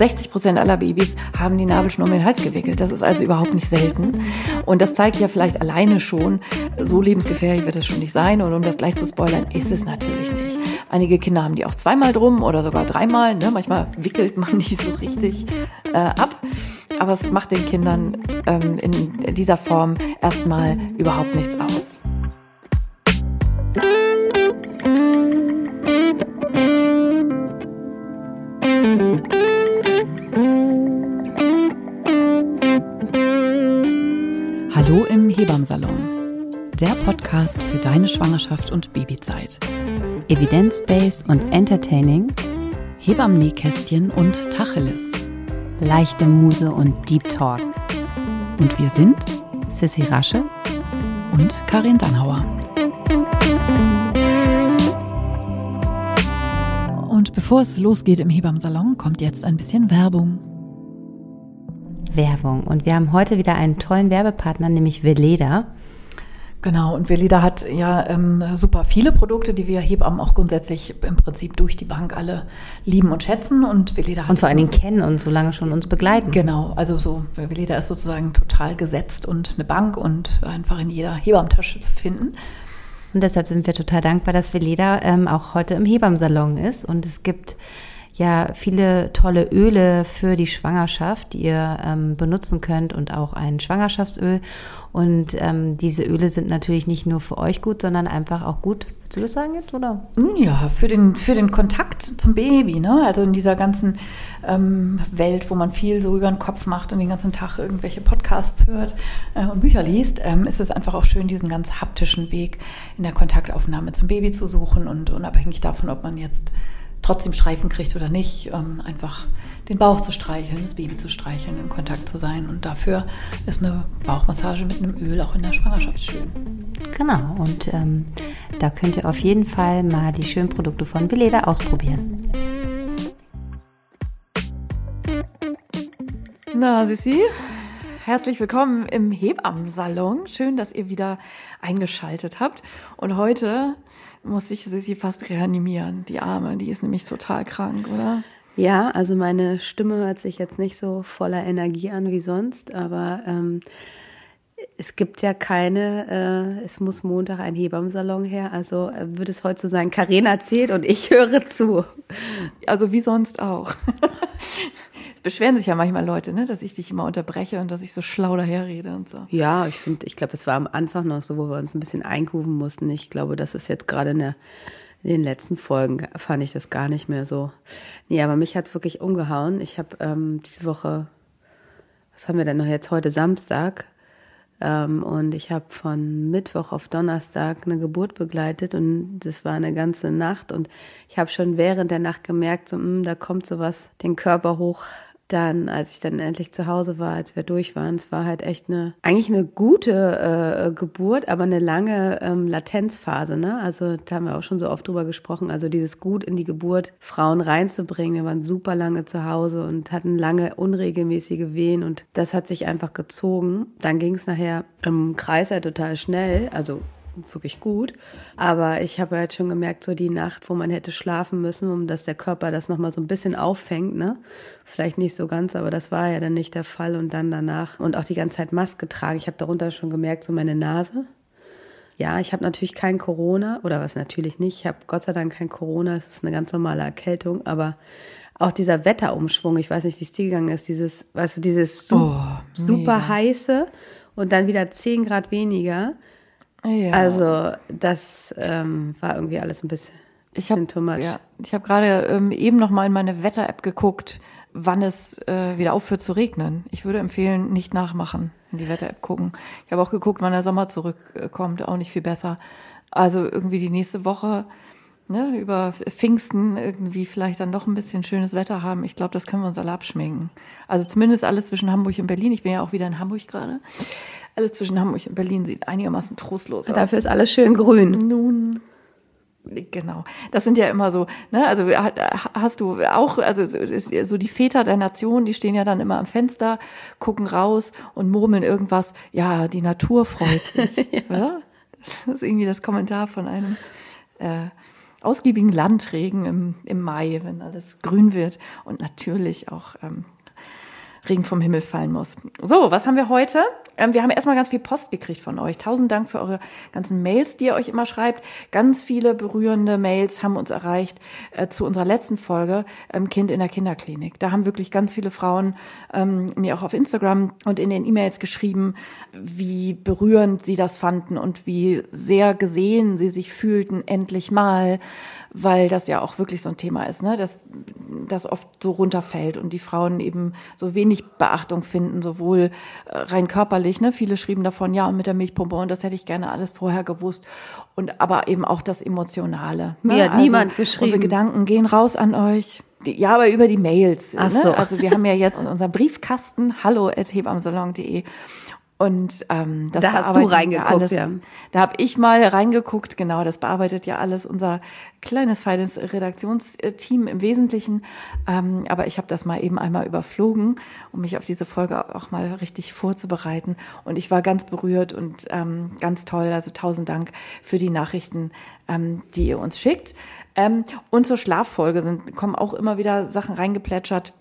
60 Prozent aller Babys haben die Nabelschnur um den Hals gewickelt. Das ist also überhaupt nicht selten. Und das zeigt ja vielleicht alleine schon, so lebensgefährlich wird es schon nicht sein. Und um das gleich zu spoilern, ist es natürlich nicht. Einige Kinder haben die auch zweimal drum oder sogar dreimal. Ne? Manchmal wickelt man die so richtig äh, ab. Aber es macht den Kindern ähm, in dieser Form erstmal überhaupt nichts aus. Hebammsalon. Der Podcast für deine Schwangerschaft und Babyzeit. Evidence-based und entertaining. Hebammenkästchen und Tacheles. Leichte Muse und Deep Talk. Und wir sind Sissy Rasche und Karin Dannhauer. Und bevor es losgeht im Hebammsalon, kommt jetzt ein bisschen Werbung. Werbung. Und wir haben heute wieder einen tollen Werbepartner, nämlich Veleda. Genau, und Veleda hat ja ähm, super viele Produkte, die wir Hebammen auch grundsätzlich im Prinzip durch die Bank alle lieben und schätzen. Und Veleda hat. Und vor allen Dingen kennen und so lange schon uns begleiten. Genau, also so, Veleda ist sozusagen total gesetzt und eine Bank und einfach in jeder Hebammentasche zu finden. Und deshalb sind wir total dankbar, dass Veleda ähm, auch heute im Hebammsalon ist. Und es gibt ja viele tolle Öle für die Schwangerschaft, die ihr ähm, benutzen könnt und auch ein Schwangerschaftsöl. Und ähm, diese Öle sind natürlich nicht nur für euch gut, sondern einfach auch gut. Willst du das sagen jetzt, oder? Hm, ja, für den, für den Kontakt zum Baby, ne? Also in dieser ganzen ähm, Welt, wo man viel so über den Kopf macht und den ganzen Tag irgendwelche Podcasts hört äh, und Bücher liest, ähm, ist es einfach auch schön, diesen ganz haptischen Weg in der Kontaktaufnahme zum Baby zu suchen und unabhängig davon, ob man jetzt trotzdem Streifen kriegt oder nicht, ähm, einfach den Bauch zu streicheln, das Baby zu streicheln, in Kontakt zu sein. Und dafür ist eine Bauchmassage mit einem Öl auch in der Schwangerschaft schön. Genau, und ähm, da könnt ihr auf jeden Fall mal die schönen Produkte von Veleda ausprobieren. Na, Sissi, herzlich willkommen im Hebammensalon. Schön, dass ihr wieder eingeschaltet habt. Und heute muss ich sie fast reanimieren, die Arme. Die ist nämlich total krank, oder? Ja, also meine Stimme hört sich jetzt nicht so voller Energie an wie sonst, aber ähm, es gibt ja keine, äh, es muss Montag ein Hebammsalon her, also äh, würde es heute so sein, Karina erzählt und ich höre zu. Also wie sonst auch. Es beschweren sich ja manchmal Leute, ne, dass ich dich immer unterbreche und dass ich so schlau daherrede und so. Ja, ich finde, ich glaube, es war am Anfang noch so, wo wir uns ein bisschen einkufen mussten. Ich glaube, das ist jetzt gerade in, in den letzten Folgen fand ich das gar nicht mehr so. Nee, aber mich hat es wirklich umgehauen. Ich habe ähm, diese Woche, was haben wir denn noch jetzt heute Samstag? Ähm, und ich habe von Mittwoch auf Donnerstag eine Geburt begleitet und das war eine ganze Nacht und ich habe schon während der Nacht gemerkt, so, mh, hm, da kommt sowas den Körper hoch, dann, als ich dann endlich zu Hause war, als wir durch waren, es war halt echt eine, eigentlich eine gute äh, Geburt, aber eine lange ähm, Latenzphase, ne? Also da haben wir auch schon so oft drüber gesprochen. Also dieses gut in die Geburt Frauen reinzubringen. Wir waren super lange zu Hause und hatten lange unregelmäßige Wehen und das hat sich einfach gezogen. Dann ging es nachher im Kreis halt total schnell, also wirklich gut. Aber ich habe halt schon gemerkt, so die Nacht, wo man hätte schlafen müssen, um dass der Körper das nochmal so ein bisschen auffängt, ne? Vielleicht nicht so ganz, aber das war ja dann nicht der Fall. Und dann danach und auch die ganze Zeit Maske tragen. Ich habe darunter schon gemerkt, so meine Nase. Ja, ich habe natürlich kein Corona oder was natürlich nicht. Ich habe Gott sei Dank kein Corona. Es ist eine ganz normale Erkältung, aber auch dieser Wetterumschwung, ich weiß nicht, wie es dir gegangen ist, dieses, weißt du, dieses su oh, super heiße und dann wieder 10 Grad weniger. Ja. Also das ähm, war irgendwie alles ein bisschen, ich hab, too much. Ja, ich habe gerade ähm, eben noch mal in meine Wetter-App geguckt, wann es äh, wieder aufhört zu regnen. Ich würde empfehlen, nicht nachmachen, in die Wetter-App gucken. Ich habe auch geguckt, wann der Sommer zurückkommt, auch nicht viel besser. Also irgendwie die nächste Woche ne, über Pfingsten irgendwie vielleicht dann doch ein bisschen schönes Wetter haben. Ich glaube, das können wir uns alle abschminken. Also zumindest alles zwischen Hamburg und Berlin. Ich bin ja auch wieder in Hamburg gerade. Alles zwischen Hamburg und Berlin sieht einigermaßen trostlos aus. Dafür ist alles schön grün. Nun. Genau. Das sind ja immer so, ne, also hast du auch, also so die Väter der Nation, die stehen ja dann immer am Fenster, gucken raus und murmeln irgendwas, ja, die Natur freut sich, ja. oder? Das ist irgendwie das Kommentar von einem äh, ausgiebigen Landregen im, im Mai, wenn alles grün wird und natürlich auch ähm, Regen vom Himmel fallen muss. So, was haben wir heute? Ähm, wir haben erstmal ganz viel Post gekriegt von euch. Tausend Dank für eure ganzen Mails, die ihr euch immer schreibt. Ganz viele berührende Mails haben uns erreicht äh, zu unserer letzten Folge ähm, Kind in der Kinderklinik. Da haben wirklich ganz viele Frauen ähm, mir auch auf Instagram und in den E-Mails geschrieben, wie berührend sie das fanden und wie sehr gesehen sie sich fühlten, endlich mal weil das ja auch wirklich so ein Thema ist, ne? dass das oft so runterfällt und die Frauen eben so wenig Beachtung finden, sowohl äh, rein körperlich, ne? viele schrieben davon, ja, und mit der Milchpumpe und das hätte ich gerne alles vorher gewusst und aber eben auch das Emotionale. Ne? Mir hat also niemand geschrieben. Unsere Gedanken gehen raus an euch. Ja, aber über die Mails. Ach ne? so. Also wir haben ja jetzt unseren Briefkasten hallo at hebamsalon.de und ähm, das da hast du reingeguckt, alles, ja. Da habe ich mal reingeguckt, genau, das bearbeitet ja alles unser kleines, feines Redaktionsteam im Wesentlichen. Ähm, aber ich habe das mal eben einmal überflogen, um mich auf diese Folge auch mal richtig vorzubereiten. Und ich war ganz berührt und ähm, ganz toll. Also tausend Dank für die Nachrichten, ähm, die ihr uns schickt. Ähm, und zur Schlaffolge sind, kommen auch immer wieder Sachen reingeplätschert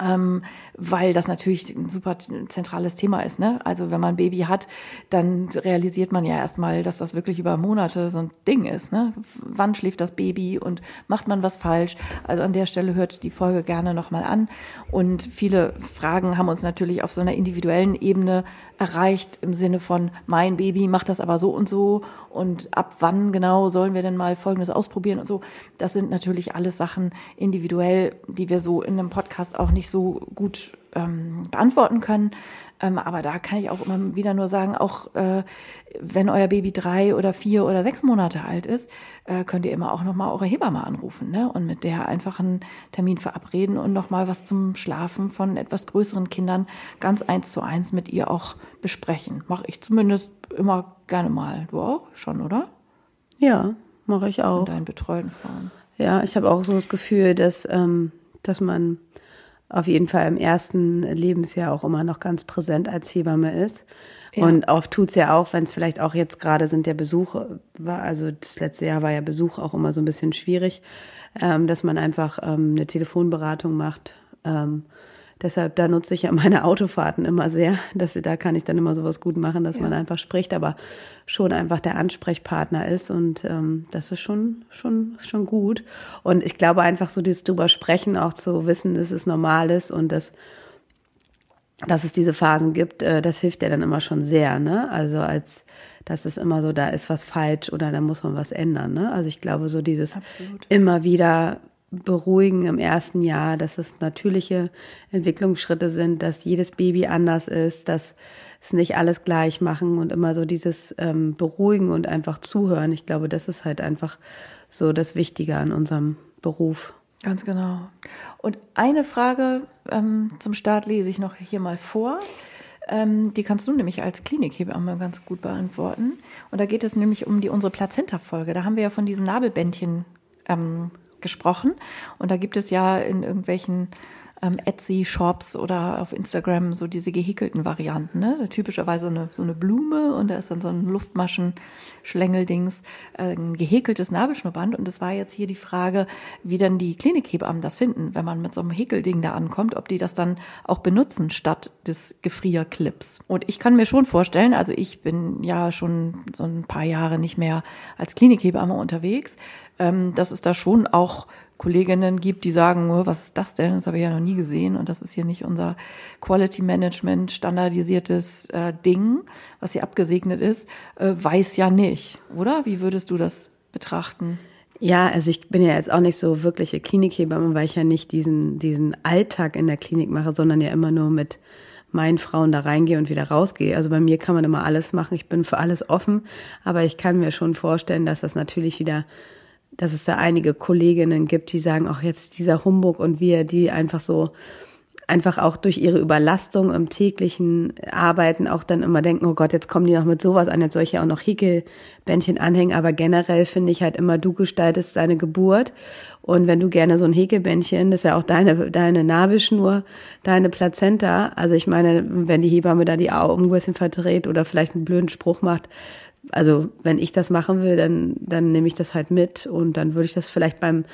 ähm, weil das natürlich ein super zentrales Thema ist. Ne? Also wenn man ein Baby hat, dann realisiert man ja erstmal, dass das wirklich über Monate so ein Ding ist. Ne? Wann schläft das Baby und macht man was falsch? Also an der Stelle hört die Folge gerne nochmal an. Und viele Fragen haben uns natürlich auf so einer individuellen Ebene erreicht im Sinne von, mein Baby macht das aber so und so und ab wann genau sollen wir denn mal Folgendes ausprobieren und so. Das sind natürlich alles Sachen individuell, die wir so in einem Podcast auch nicht so gut ähm, beantworten können. Ähm, aber da kann ich auch immer wieder nur sagen, auch äh, wenn euer Baby drei oder vier oder sechs Monate alt ist, äh, könnt ihr immer auch nochmal eure Hebamme anrufen ne? und mit der einfach einen Termin verabreden und nochmal was zum Schlafen von etwas größeren Kindern ganz eins zu eins mit ihr auch besprechen. Mache ich zumindest immer gerne mal. Du auch schon, oder? Ja, mache ich auch. Von deinen betreuten Frauen. Ja, ich habe auch so das Gefühl, dass, ähm, dass man auf jeden Fall im ersten Lebensjahr auch immer noch ganz präsent als Hebamme ist. Ja. Und oft tut's ja auch, wenn es vielleicht auch jetzt gerade sind der Besuch war, also das letzte Jahr war ja Besuch auch immer so ein bisschen schwierig, ähm, dass man einfach ähm, eine Telefonberatung macht. Ähm, Deshalb, da nutze ich ja meine Autofahrten immer sehr. Dass, da kann ich dann immer sowas gut machen, dass ja. man einfach spricht, aber schon einfach der Ansprechpartner ist. Und ähm, das ist schon, schon, schon gut. Und ich glaube einfach so dieses drüber sprechen, auch zu wissen, dass es normal ist und dass, dass es diese Phasen gibt, äh, das hilft ja dann immer schon sehr, ne? Also als dass es immer so, da ist was falsch oder da muss man was ändern. Ne? Also ich glaube, so dieses Absolut. immer wieder beruhigen im ersten Jahr, dass es natürliche Entwicklungsschritte sind, dass jedes Baby anders ist, dass es nicht alles gleich machen und immer so dieses ähm, Beruhigen und einfach zuhören. Ich glaube, das ist halt einfach so das Wichtige an unserem Beruf. Ganz genau. Und eine Frage ähm, zum Start lese ich noch hier mal vor. Ähm, die kannst du nämlich als Klinikhebamme ganz gut beantworten. Und da geht es nämlich um die unsere Plazenta-Folge. Da haben wir ja von diesen Nabelbändchen ähm, gesprochen. Und da gibt es ja in irgendwelchen ähm, Etsy-Shops oder auf Instagram so diese gehäkelten Varianten. Ne? Typischerweise eine, so eine Blume und da ist dann so ein Luftmaschen-Schlängeldings, äh, ein gehäkeltes Nabelschnurband. Und es war jetzt hier die Frage, wie dann die Klinikhebammen das finden, wenn man mit so einem Häkelding da ankommt, ob die das dann auch benutzen statt des Gefrierclips. Und ich kann mir schon vorstellen, also ich bin ja schon so ein paar Jahre nicht mehr als Klinikhebamme unterwegs, ähm, dass es da schon auch Kolleginnen gibt, die sagen, was ist das denn? Das habe ich ja noch nie gesehen und das ist hier nicht unser Quality Management standardisiertes äh, Ding, was hier abgesegnet ist, äh, weiß ja nicht, oder? Wie würdest du das betrachten? Ja, also ich bin ja jetzt auch nicht so wirkliche Klinikhebamme, weil ich ja nicht diesen, diesen Alltag in der Klinik mache, sondern ja immer nur mit meinen Frauen da reingehe und wieder rausgehe. Also bei mir kann man immer alles machen. Ich bin für alles offen, aber ich kann mir schon vorstellen, dass das natürlich wieder dass es da einige Kolleginnen gibt, die sagen, auch jetzt dieser Humbug und wir, die einfach so einfach auch durch ihre Überlastung im täglichen Arbeiten auch dann immer denken, oh Gott, jetzt kommen die noch mit sowas an, jetzt soll ich ja auch noch Häkelbändchen anhängen. Aber generell finde ich halt immer, du gestaltest deine Geburt. Und wenn du gerne so ein Häkelbändchen, das ist ja auch deine, deine Nabelschnur, deine Plazenta. Also ich meine, wenn die Hebamme da die Augen ein bisschen verdreht oder vielleicht einen blöden Spruch macht, also wenn ich das machen will, dann, dann nehme ich das halt mit und dann würde ich das vielleicht beim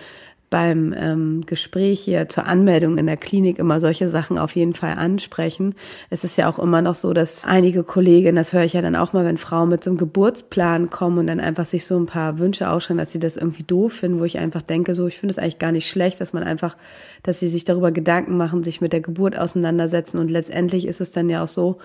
beim ähm, Gespräch hier zur Anmeldung in der Klinik immer solche Sachen auf jeden Fall ansprechen. Es ist ja auch immer noch so, dass einige Kolleginnen, das höre ich ja dann auch mal, wenn Frauen mit so einem Geburtsplan kommen und dann einfach sich so ein paar Wünsche ausschreiben, dass sie das irgendwie doof finden, wo ich einfach denke, so, ich finde es eigentlich gar nicht schlecht, dass man einfach, dass sie sich darüber Gedanken machen, sich mit der Geburt auseinandersetzen und letztendlich ist es dann ja auch so,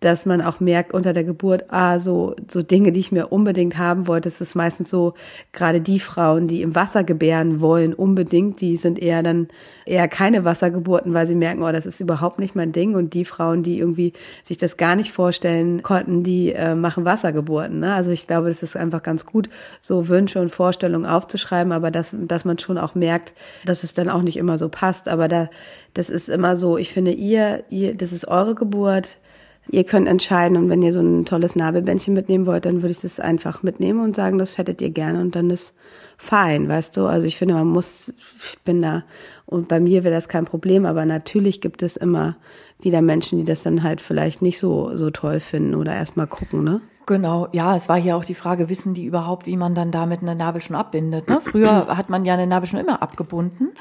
dass man auch merkt unter der Geburt, ah, so, so Dinge, die ich mir unbedingt haben wollte, es ist meistens so, gerade die Frauen, die im Wasser gebären wollen, unbedingt, die sind eher dann eher keine Wassergeburten, weil sie merken, oh, das ist überhaupt nicht mein Ding. Und die Frauen, die irgendwie sich das gar nicht vorstellen konnten, die äh, machen Wassergeburten. Ne? Also ich glaube, das ist einfach ganz gut, so Wünsche und Vorstellungen aufzuschreiben, aber dass, dass man schon auch merkt, dass es dann auch nicht immer so passt. Aber da, das ist immer so, ich finde, ihr, ihr, das ist eure Geburt Ihr könnt entscheiden und wenn ihr so ein tolles Nabelbändchen mitnehmen wollt, dann würde ich das einfach mitnehmen und sagen, das hättet ihr gerne und dann ist fein, weißt du? Also ich finde, man muss, ich bin da und bei mir wäre das kein Problem, aber natürlich gibt es immer wieder Menschen, die das dann halt vielleicht nicht so, so toll finden oder erstmal gucken, ne? Genau, ja, es war hier auch die Frage, wissen die überhaupt, wie man dann damit eine Nabel schon abbindet? Ne? Früher hat man ja eine Nabel schon immer abgebunden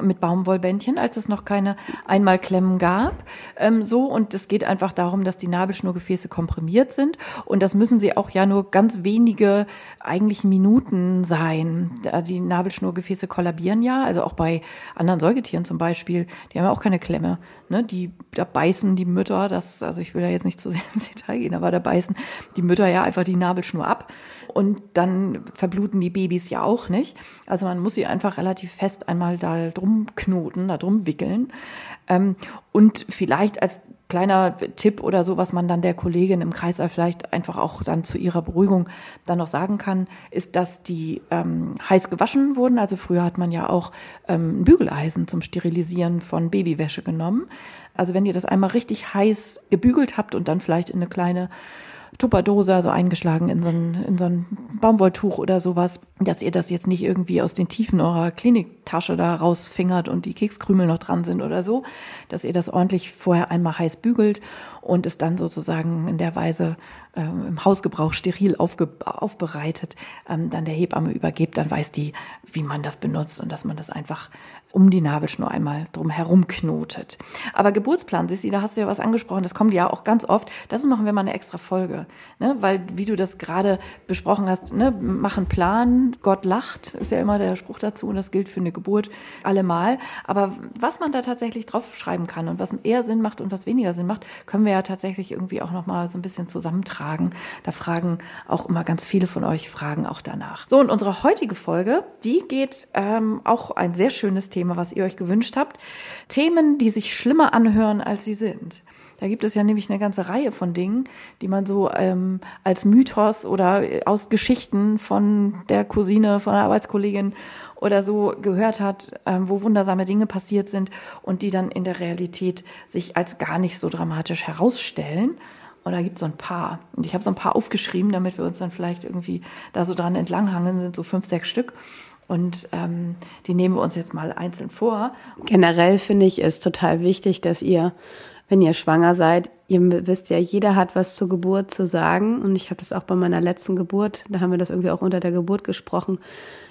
mit Baumwollbändchen, als es noch keine Einmalklemmen gab. Ähm, so und es geht einfach darum, dass die Nabelschnurgefäße komprimiert sind und das müssen sie auch ja nur ganz wenige eigentlich Minuten sein. Die Nabelschnurgefäße kollabieren ja, also auch bei anderen Säugetieren zum Beispiel, die haben ja auch keine Klemme. Ne? Die da beißen die Mütter, das also ich will ja jetzt nicht zu sehr ins Detail gehen, aber da beißen die Mütter ja einfach die Nabelschnur ab und dann verbluten die Babys ja auch nicht. Also man muss sie einfach relativ fest einmal da drum knoten, da drum wickeln. Ähm, und vielleicht als kleiner Tipp oder so, was man dann der Kollegin im Kreißsaal vielleicht einfach auch dann zu ihrer Beruhigung dann noch sagen kann, ist, dass die ähm, heiß gewaschen wurden. Also früher hat man ja auch ähm, ein Bügeleisen zum Sterilisieren von Babywäsche genommen. Also wenn ihr das einmal richtig heiß gebügelt habt und dann vielleicht in eine kleine Tupperdose, also eingeschlagen in so ein, in so ein Baumwolltuch oder sowas, dass ihr das jetzt nicht irgendwie aus den Tiefen eurer Kliniktasche da rausfingert und die Kekskrümel noch dran sind oder so, dass ihr das ordentlich vorher einmal heiß bügelt und es dann sozusagen in der Weise äh, im Hausgebrauch steril aufge, aufbereitet, ähm, dann der Hebamme übergebt, dann weiß die, wie man das benutzt und dass man das einfach um die Nabelschnur einmal drum herum knotet. Aber Geburtsplan, Sissi, da hast du ja was angesprochen, das kommt ja auch ganz oft. Das machen wir mal eine extra Folge, ne? weil wie du das gerade besprochen hast, ne? machen Plan, Gott lacht, ist ja immer der Spruch dazu und das gilt für eine Geburt allemal. Aber was man da tatsächlich draufschreiben kann und was eher Sinn macht und was weniger Sinn macht, können wir ja tatsächlich irgendwie auch noch mal so ein bisschen zusammentragen. Da fragen auch immer ganz viele von euch Fragen auch danach. So und unsere heutige Folge, die geht ähm, auch ein sehr schönes Thema was ihr euch gewünscht habt. Themen, die sich schlimmer anhören, als sie sind. Da gibt es ja nämlich eine ganze Reihe von Dingen, die man so ähm, als Mythos oder aus Geschichten von der Cousine, von der Arbeitskollegin oder so gehört hat, ähm, wo wundersame Dinge passiert sind und die dann in der Realität sich als gar nicht so dramatisch herausstellen. Und da gibt es so ein paar. Und ich habe so ein paar aufgeschrieben, damit wir uns dann vielleicht irgendwie da so dran entlanghangen, sind so fünf, sechs Stück. Und ähm, die nehmen wir uns jetzt mal einzeln vor. Generell finde ich es total wichtig, dass ihr, wenn ihr schwanger seid, ihr wisst ja, jeder hat was zur Geburt zu sagen. Und ich habe das auch bei meiner letzten Geburt, da haben wir das irgendwie auch unter der Geburt gesprochen,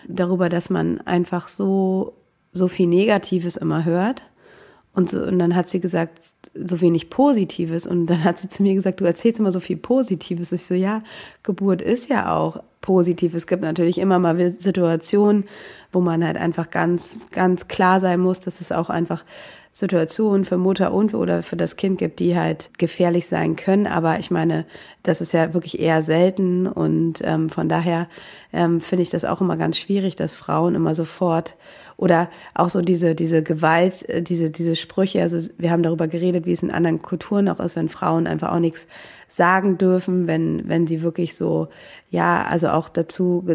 darüber, dass man einfach so, so viel Negatives immer hört. Und, so, und dann hat sie gesagt, so wenig Positives. Und dann hat sie zu mir gesagt, du erzählst immer so viel Positives. Ich so, ja, Geburt ist ja auch positiv. Es gibt natürlich immer mal Situationen, wo man halt einfach ganz, ganz klar sein muss, dass es auch einfach Situationen für Mutter und oder für das Kind gibt, die halt gefährlich sein können. Aber ich meine, das ist ja wirklich eher selten und ähm, von daher ähm, finde ich das auch immer ganz schwierig, dass Frauen immer sofort oder auch so diese diese Gewalt, äh, diese diese Sprüche. Also wir haben darüber geredet, wie es in anderen Kulturen auch ist, wenn Frauen einfach auch nichts sagen dürfen, wenn, wenn sie wirklich so, ja, also auch dazu,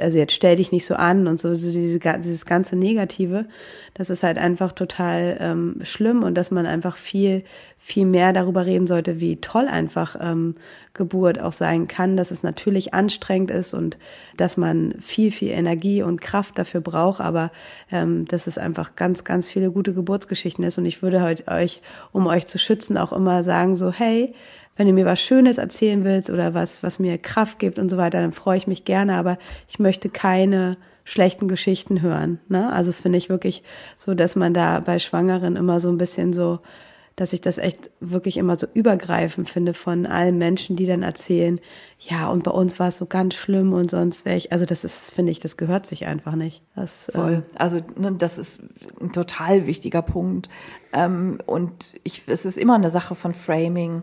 also jetzt stell dich nicht so an und so, so diese, dieses ganze Negative, das ist halt einfach total ähm, schlimm und dass man einfach viel, viel mehr darüber reden sollte, wie toll einfach ähm, Geburt auch sein kann, dass es natürlich anstrengend ist und dass man viel, viel Energie und Kraft dafür braucht, aber ähm, dass es einfach ganz, ganz viele gute Geburtsgeschichten ist. Und ich würde heute euch, um euch zu schützen, auch immer sagen, so, hey, wenn du mir was Schönes erzählen willst oder was, was mir Kraft gibt und so weiter, dann freue ich mich gerne, aber ich möchte keine schlechten Geschichten hören. Ne? Also es finde ich wirklich so, dass man da bei Schwangeren immer so ein bisschen so dass ich das echt wirklich immer so übergreifend finde von allen Menschen, die dann erzählen, ja, und bei uns war es so ganz schlimm und sonst wäre ich, also das ist, finde ich, das gehört sich einfach nicht. Das, Voll. Ähm, also ne, das ist ein total wichtiger Punkt. Ähm, und ich, es ist immer eine Sache von Framing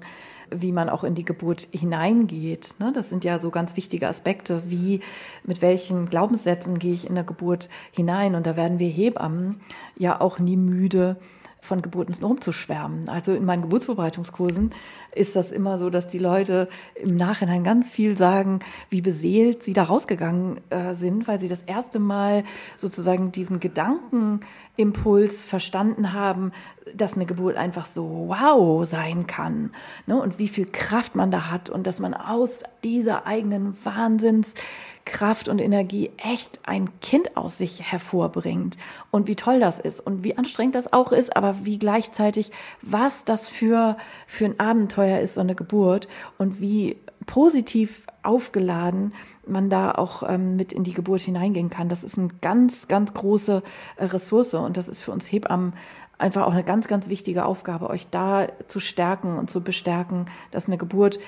wie man auch in die Geburt hineingeht. Ne? Das sind ja so ganz wichtige Aspekte, wie mit welchen Glaubenssätzen gehe ich in der Geburt hinein. Und da werden wir Hebammen ja auch nie müde, von Geburten rumzuschwärmen. Also in meinen Geburtsvorbereitungskursen ist das immer so, dass die Leute im Nachhinein ganz viel sagen, wie beseelt sie da rausgegangen äh, sind, weil sie das erste Mal sozusagen diesen Gedankenimpuls verstanden haben, dass eine Geburt einfach so wow sein kann ne? und wie viel Kraft man da hat und dass man aus dieser eigenen Wahnsinns Kraft und Energie echt ein Kind aus sich hervorbringt und wie toll das ist und wie anstrengend das auch ist, aber wie gleichzeitig, was das für, für ein Abenteuer ist, so eine Geburt und wie positiv aufgeladen man da auch ähm, mit in die Geburt hineingehen kann. Das ist eine ganz, ganz große äh, Ressource und das ist für uns Hebammen einfach auch eine ganz, ganz wichtige Aufgabe, euch da zu stärken und zu bestärken, dass eine Geburt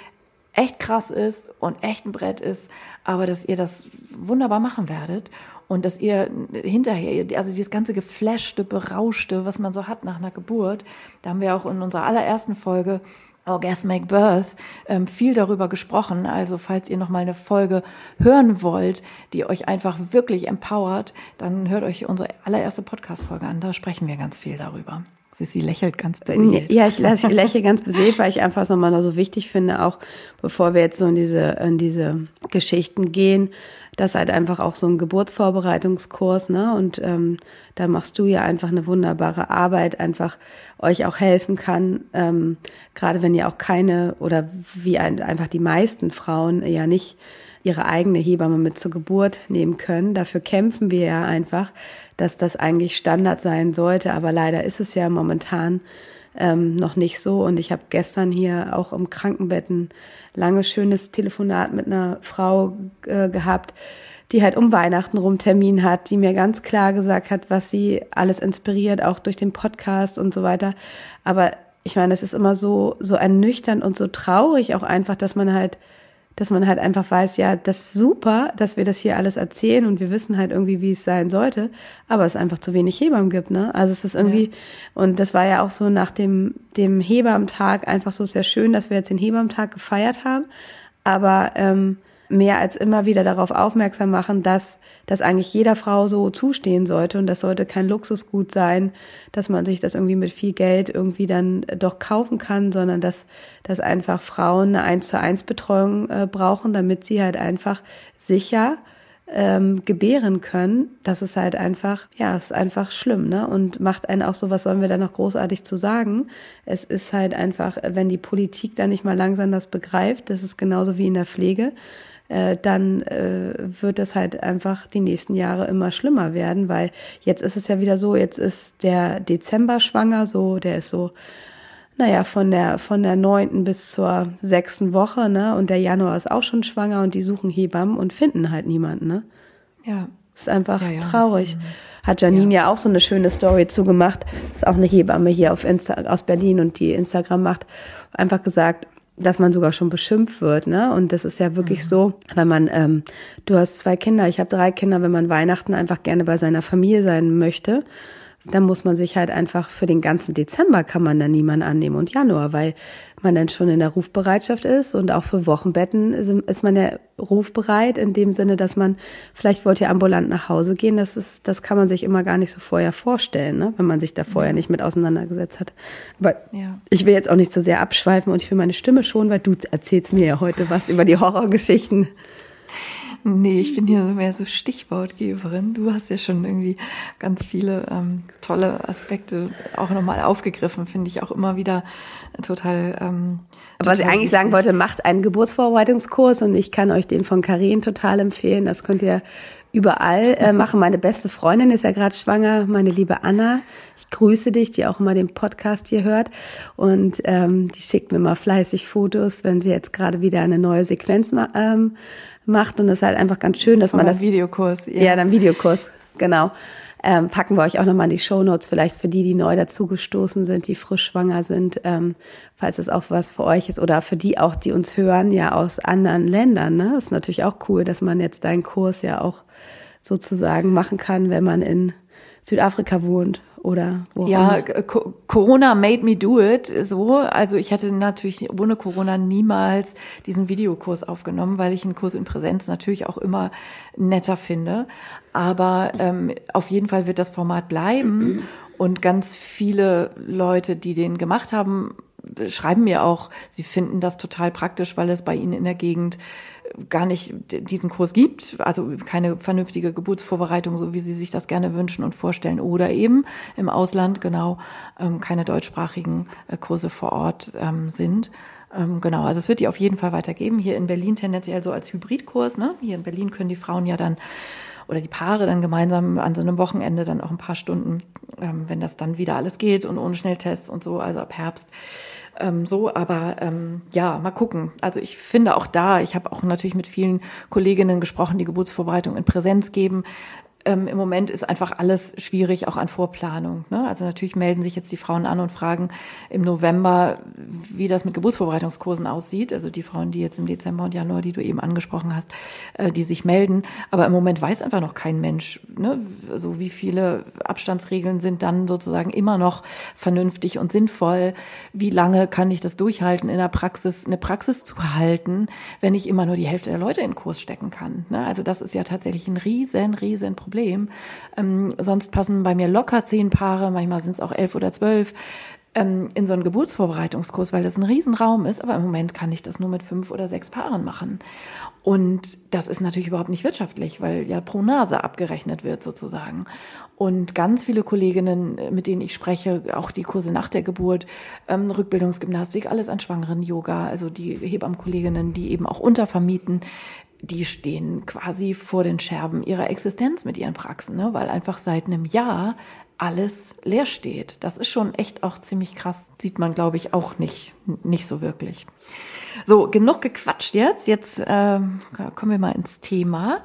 echt krass ist und echt ein Brett ist, aber dass ihr das wunderbar machen werdet und dass ihr hinterher, also dieses ganze geflashte, berauschte, was man so hat nach einer Geburt, da haben wir auch in unserer allerersten Folge Orgasmic Birth ähm, viel darüber gesprochen. Also falls ihr noch mal eine Folge hören wollt, die euch einfach wirklich empowert, dann hört euch unsere allererste Podcast-Folge an. Da sprechen wir ganz viel darüber. Sie lächelt ganz beseelt. Ja, ich lächle ganz beseelt, weil ich einfach nochmal so wichtig finde, auch bevor wir jetzt so in diese, in diese Geschichten gehen, dass halt einfach auch so ein Geburtsvorbereitungskurs, ne? Und ähm, da machst du ja einfach eine wunderbare Arbeit, einfach euch auch helfen kann, ähm, gerade wenn ihr auch keine oder wie ein, einfach die meisten Frauen ja nicht ihre eigene Hebamme mit zur Geburt nehmen können. Dafür kämpfen wir ja einfach, dass das eigentlich Standard sein sollte. Aber leider ist es ja momentan ähm, noch nicht so. Und ich habe gestern hier auch im Krankenbett ein langes, schönes Telefonat mit einer Frau äh, gehabt, die halt um Weihnachten rum Termin hat, die mir ganz klar gesagt hat, was sie alles inspiriert, auch durch den Podcast und so weiter. Aber ich meine, es ist immer so, so ernüchternd und so traurig auch einfach, dass man halt dass man halt einfach weiß, ja, das ist super, dass wir das hier alles erzählen und wir wissen halt irgendwie, wie es sein sollte, aber es einfach zu wenig Hebammen gibt, ne? Also es ist irgendwie, ja. und das war ja auch so nach dem, dem Hebammtag einfach so sehr schön, dass wir jetzt den Hebammtag gefeiert haben, aber ähm, mehr als immer wieder darauf aufmerksam machen, dass das eigentlich jeder Frau so zustehen sollte und das sollte kein Luxusgut sein, dass man sich das irgendwie mit viel Geld irgendwie dann doch kaufen kann, sondern dass, dass einfach Frauen eine eins zu eins Betreuung äh, brauchen, damit sie halt einfach sicher ähm, gebären können, das ist halt einfach, ja, ist einfach schlimm, ne? Und macht einen auch so, was sollen wir da noch großartig zu sagen? Es ist halt einfach, wenn die Politik da nicht mal langsam das begreift, das ist genauso wie in der Pflege, äh, dann äh, wird es halt einfach die nächsten Jahre immer schlimmer werden, weil jetzt ist es ja wieder so, jetzt ist der Dezember schwanger, so, der ist so, naja, von der, von der neunten bis zur sechsten Woche, ne, und der Januar ist auch schon schwanger und die suchen Hebammen und finden halt niemanden, ne. Ja. Ist einfach ja, ja, traurig. Hat Janine ja. ja. auch so eine schöne Story zugemacht. Ist auch eine Hebamme hier auf Insta aus Berlin und die Instagram macht. Einfach gesagt, dass man sogar schon beschimpft wird, ne? Und das ist ja wirklich mhm. so, wenn man, ähm, du hast zwei Kinder, ich habe drei Kinder, wenn man Weihnachten einfach gerne bei seiner Familie sein möchte dann muss man sich halt einfach für den ganzen Dezember kann man dann niemanden annehmen und Januar, weil man dann schon in der Rufbereitschaft ist und auch für Wochenbetten ist, ist man ja rufbereit in dem Sinne, dass man vielleicht wollt ihr ambulant nach Hause gehen. Das ist, das kann man sich immer gar nicht so vorher vorstellen, ne? wenn man sich da vorher ja. nicht mit auseinandergesetzt hat. Aber ja. ich will jetzt auch nicht so sehr abschweifen und ich will meine Stimme schon, weil du erzählst mir ja heute was über die Horrorgeschichten. Nee, ich bin hier so mehr so Stichwortgeberin. Du hast ja schon irgendwie ganz viele ähm, tolle Aspekte auch nochmal aufgegriffen, finde ich auch immer wieder total. Ähm, Aber was ich eigentlich sagen wollte, macht einen Geburtsvorbereitungskurs und ich kann euch den von Karin total empfehlen. Das könnt ihr überall äh, machen. Meine beste Freundin ist ja gerade schwanger, meine liebe Anna. Ich grüße dich, die auch immer den Podcast hier hört. Und ähm, die schickt mir mal fleißig Fotos, wenn sie jetzt gerade wieder eine neue Sequenz ähm, macht. Und das ist halt einfach ganz schön, dass man das. Videokurs. Ja, ja dann Videokurs, genau. Ähm, packen wir euch auch nochmal in die Show Notes, vielleicht für die, die neu dazugestoßen sind, die frisch schwanger sind, ähm, falls es auch was für euch ist oder für die auch, die uns hören, ja aus anderen Ländern. Ne? Ist natürlich auch cool, dass man jetzt deinen Kurs ja auch sozusagen machen kann, wenn man in Südafrika wohnt oder wo Ja, immer. Co- Corona made me do it. So, also ich hätte natürlich ohne Corona niemals diesen Videokurs aufgenommen, weil ich einen Kurs in Präsenz natürlich auch immer netter finde. Aber ähm, auf jeden Fall wird das Format bleiben und ganz viele Leute, die den gemacht haben, schreiben mir auch, sie finden das total praktisch, weil es bei ihnen in der Gegend gar nicht diesen Kurs gibt, also keine vernünftige Geburtsvorbereitung, so wie sie sich das gerne wünschen und vorstellen, oder eben im Ausland genau ähm, keine deutschsprachigen äh, Kurse vor Ort ähm, sind. Ähm, genau, also es wird die auf jeden Fall weitergeben. Hier in Berlin tendenziell so als Hybridkurs. Ne? Hier in Berlin können die Frauen ja dann oder die Paare dann gemeinsam an so einem Wochenende dann auch ein paar Stunden, ähm, wenn das dann wieder alles geht und ohne Schnelltests und so, also ab Herbst ähm, so. Aber ähm, ja, mal gucken. Also ich finde auch da, ich habe auch natürlich mit vielen Kolleginnen gesprochen, die Geburtsvorbereitung in Präsenz geben. Ähm, Im Moment ist einfach alles schwierig, auch an Vorplanung. Ne? Also natürlich melden sich jetzt die Frauen an und fragen im November, wie das mit Geburtsvorbereitungskursen aussieht. Also die Frauen, die jetzt im Dezember und Januar, die du eben angesprochen hast, äh, die sich melden. Aber im Moment weiß einfach noch kein Mensch, ne? also wie viele Abstandsregeln sind dann sozusagen immer noch vernünftig und sinnvoll. Wie lange kann ich das durchhalten, in der Praxis eine Praxis zu halten, wenn ich immer nur die Hälfte der Leute in den Kurs stecken kann. Ne? Also das ist ja tatsächlich ein riesen, riesen Problem. Ähm, sonst passen bei mir locker zehn Paare, manchmal sind es auch elf oder zwölf, ähm, in so einen Geburtsvorbereitungskurs, weil das ein Riesenraum ist, aber im Moment kann ich das nur mit fünf oder sechs Paaren machen. Und das ist natürlich überhaupt nicht wirtschaftlich, weil ja pro Nase abgerechnet wird sozusagen. Und ganz viele Kolleginnen, mit denen ich spreche, auch die Kurse nach der Geburt, ähm, Rückbildungsgymnastik, alles an Schwangeren-Yoga, also die Hebammenkolleginnen, die eben auch untervermieten, die stehen quasi vor den Scherben ihrer Existenz mit ihren Praxen, ne? weil einfach seit einem Jahr alles leer steht. Das ist schon echt auch ziemlich krass. Sieht man, glaube ich, auch nicht, nicht so wirklich. So, genug gequatscht jetzt. Jetzt ähm, kommen wir mal ins Thema.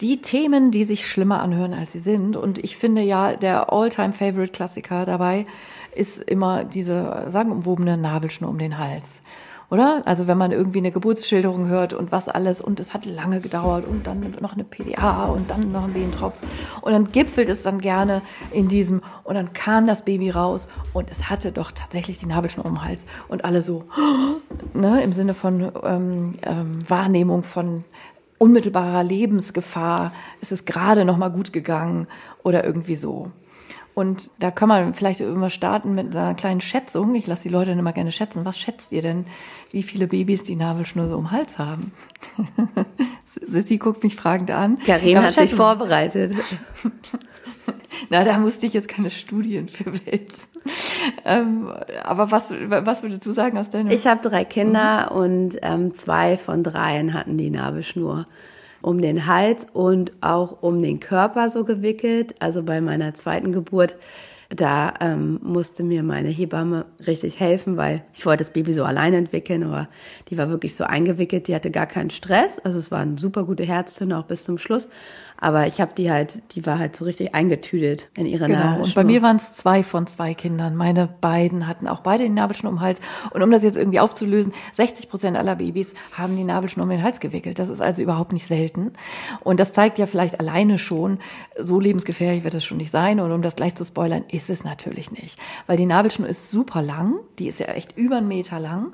Die Themen, die sich schlimmer anhören, als sie sind. Und ich finde ja, der All-Time-Favorite-Klassiker dabei ist immer diese sagenumwobene Nabelschnur um den Hals oder? Also wenn man irgendwie eine Geburtsschilderung hört und was alles und es hat lange gedauert und dann noch eine PDA und dann noch ein Wehentropf und dann gipfelt es dann gerne in diesem und dann kam das Baby raus und es hatte doch tatsächlich die Nabelschnur um den Hals und alle so, ne, im Sinne von ähm, ähm, Wahrnehmung von unmittelbarer Lebensgefahr, es ist gerade noch mal gut gegangen oder irgendwie so. Und da kann man vielleicht immer starten mit einer kleinen Schätzung. Ich lasse die Leute immer gerne schätzen. Was schätzt ihr denn, wie viele Babys die Nabelschnur so um Hals haben? Sissi guckt mich fragend an. Karin hat sich vorbereitet. Na, da musste ich jetzt keine Studien für wälzen. Ähm, aber was, was würdest du sagen aus deiner Ich habe drei Kinder und ähm, zwei von dreien hatten die Nabelschnur um den Hals und auch um den Körper so gewickelt. Also bei meiner zweiten Geburt, da ähm, musste mir meine Hebamme richtig helfen, weil ich wollte das Baby so alleine entwickeln, aber die war wirklich so eingewickelt, die hatte gar keinen Stress. Also es war eine super gute Herztöne auch bis zum Schluss. Aber ich habe die halt, die war halt so richtig eingetütet in ihre Genau, Nabelschnur. und bei mir waren es zwei von zwei Kindern. Meine beiden hatten auch beide die Nabelschnur um den Hals. Und um das jetzt irgendwie aufzulösen, 60 Prozent aller Babys haben die Nabelschnur um den Hals gewickelt. Das ist also überhaupt nicht selten. Und das zeigt ja vielleicht alleine schon, so lebensgefährlich wird es schon nicht sein. Und um das gleich zu spoilern, ist es natürlich nicht. Weil die Nabelschnur ist super lang. Die ist ja echt über einen Meter lang.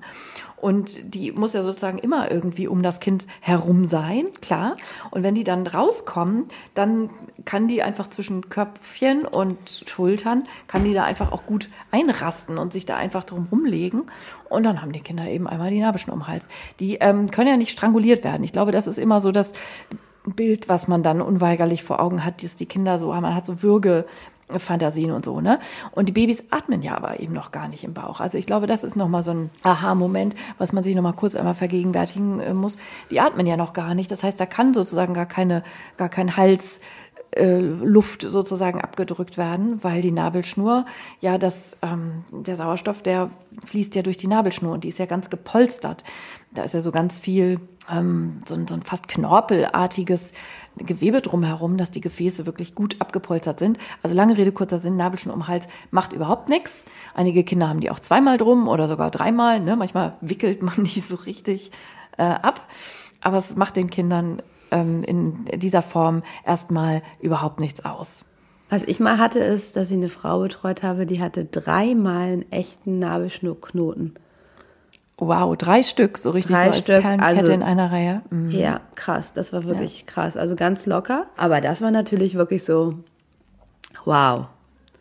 Und die muss ja sozusagen immer irgendwie um das Kind herum sein, klar. Und wenn die dann rauskommen, dann kann die einfach zwischen Köpfchen und Schultern, kann die da einfach auch gut einrasten und sich da einfach drum rumlegen. Und dann haben die Kinder eben einmal die Nabelschnur um Hals. Die ähm, können ja nicht stranguliert werden. Ich glaube, das ist immer so das Bild, was man dann unweigerlich vor Augen hat, dass die Kinder so, man hat so Würge, Fantasien und so, ne? Und die Babys atmen ja aber eben noch gar nicht im Bauch. Also ich glaube, das ist nochmal so ein Aha-Moment, was man sich nochmal kurz einmal vergegenwärtigen äh, muss. Die atmen ja noch gar nicht. Das heißt, da kann sozusagen gar keine, gar kein Hals, äh, Luft sozusagen abgedrückt werden, weil die Nabelschnur, ja, das, ähm, der Sauerstoff, der fließt ja durch die Nabelschnur und die ist ja ganz gepolstert. Da ist ja so ganz viel, ähm, so, ein, so ein fast knorpelartiges Gewebe drumherum, dass die Gefäße wirklich gut abgepolstert sind. Also lange Rede, kurzer Sinn, Nabelschnur um Hals macht überhaupt nichts. Einige Kinder haben die auch zweimal drum oder sogar dreimal. Ne? Manchmal wickelt man die so richtig äh, ab. Aber es macht den Kindern ähm, in dieser Form erstmal überhaupt nichts aus. Was ich mal hatte, ist, dass ich eine Frau betreut habe, die hatte dreimal einen echten Nabelschnurknoten. Wow, drei Stück, so richtig drei so Stück, Perlenkette also, in einer Reihe. Mhm. Ja, krass, das war wirklich ja. krass. Also ganz locker, aber das war natürlich wirklich so, wow.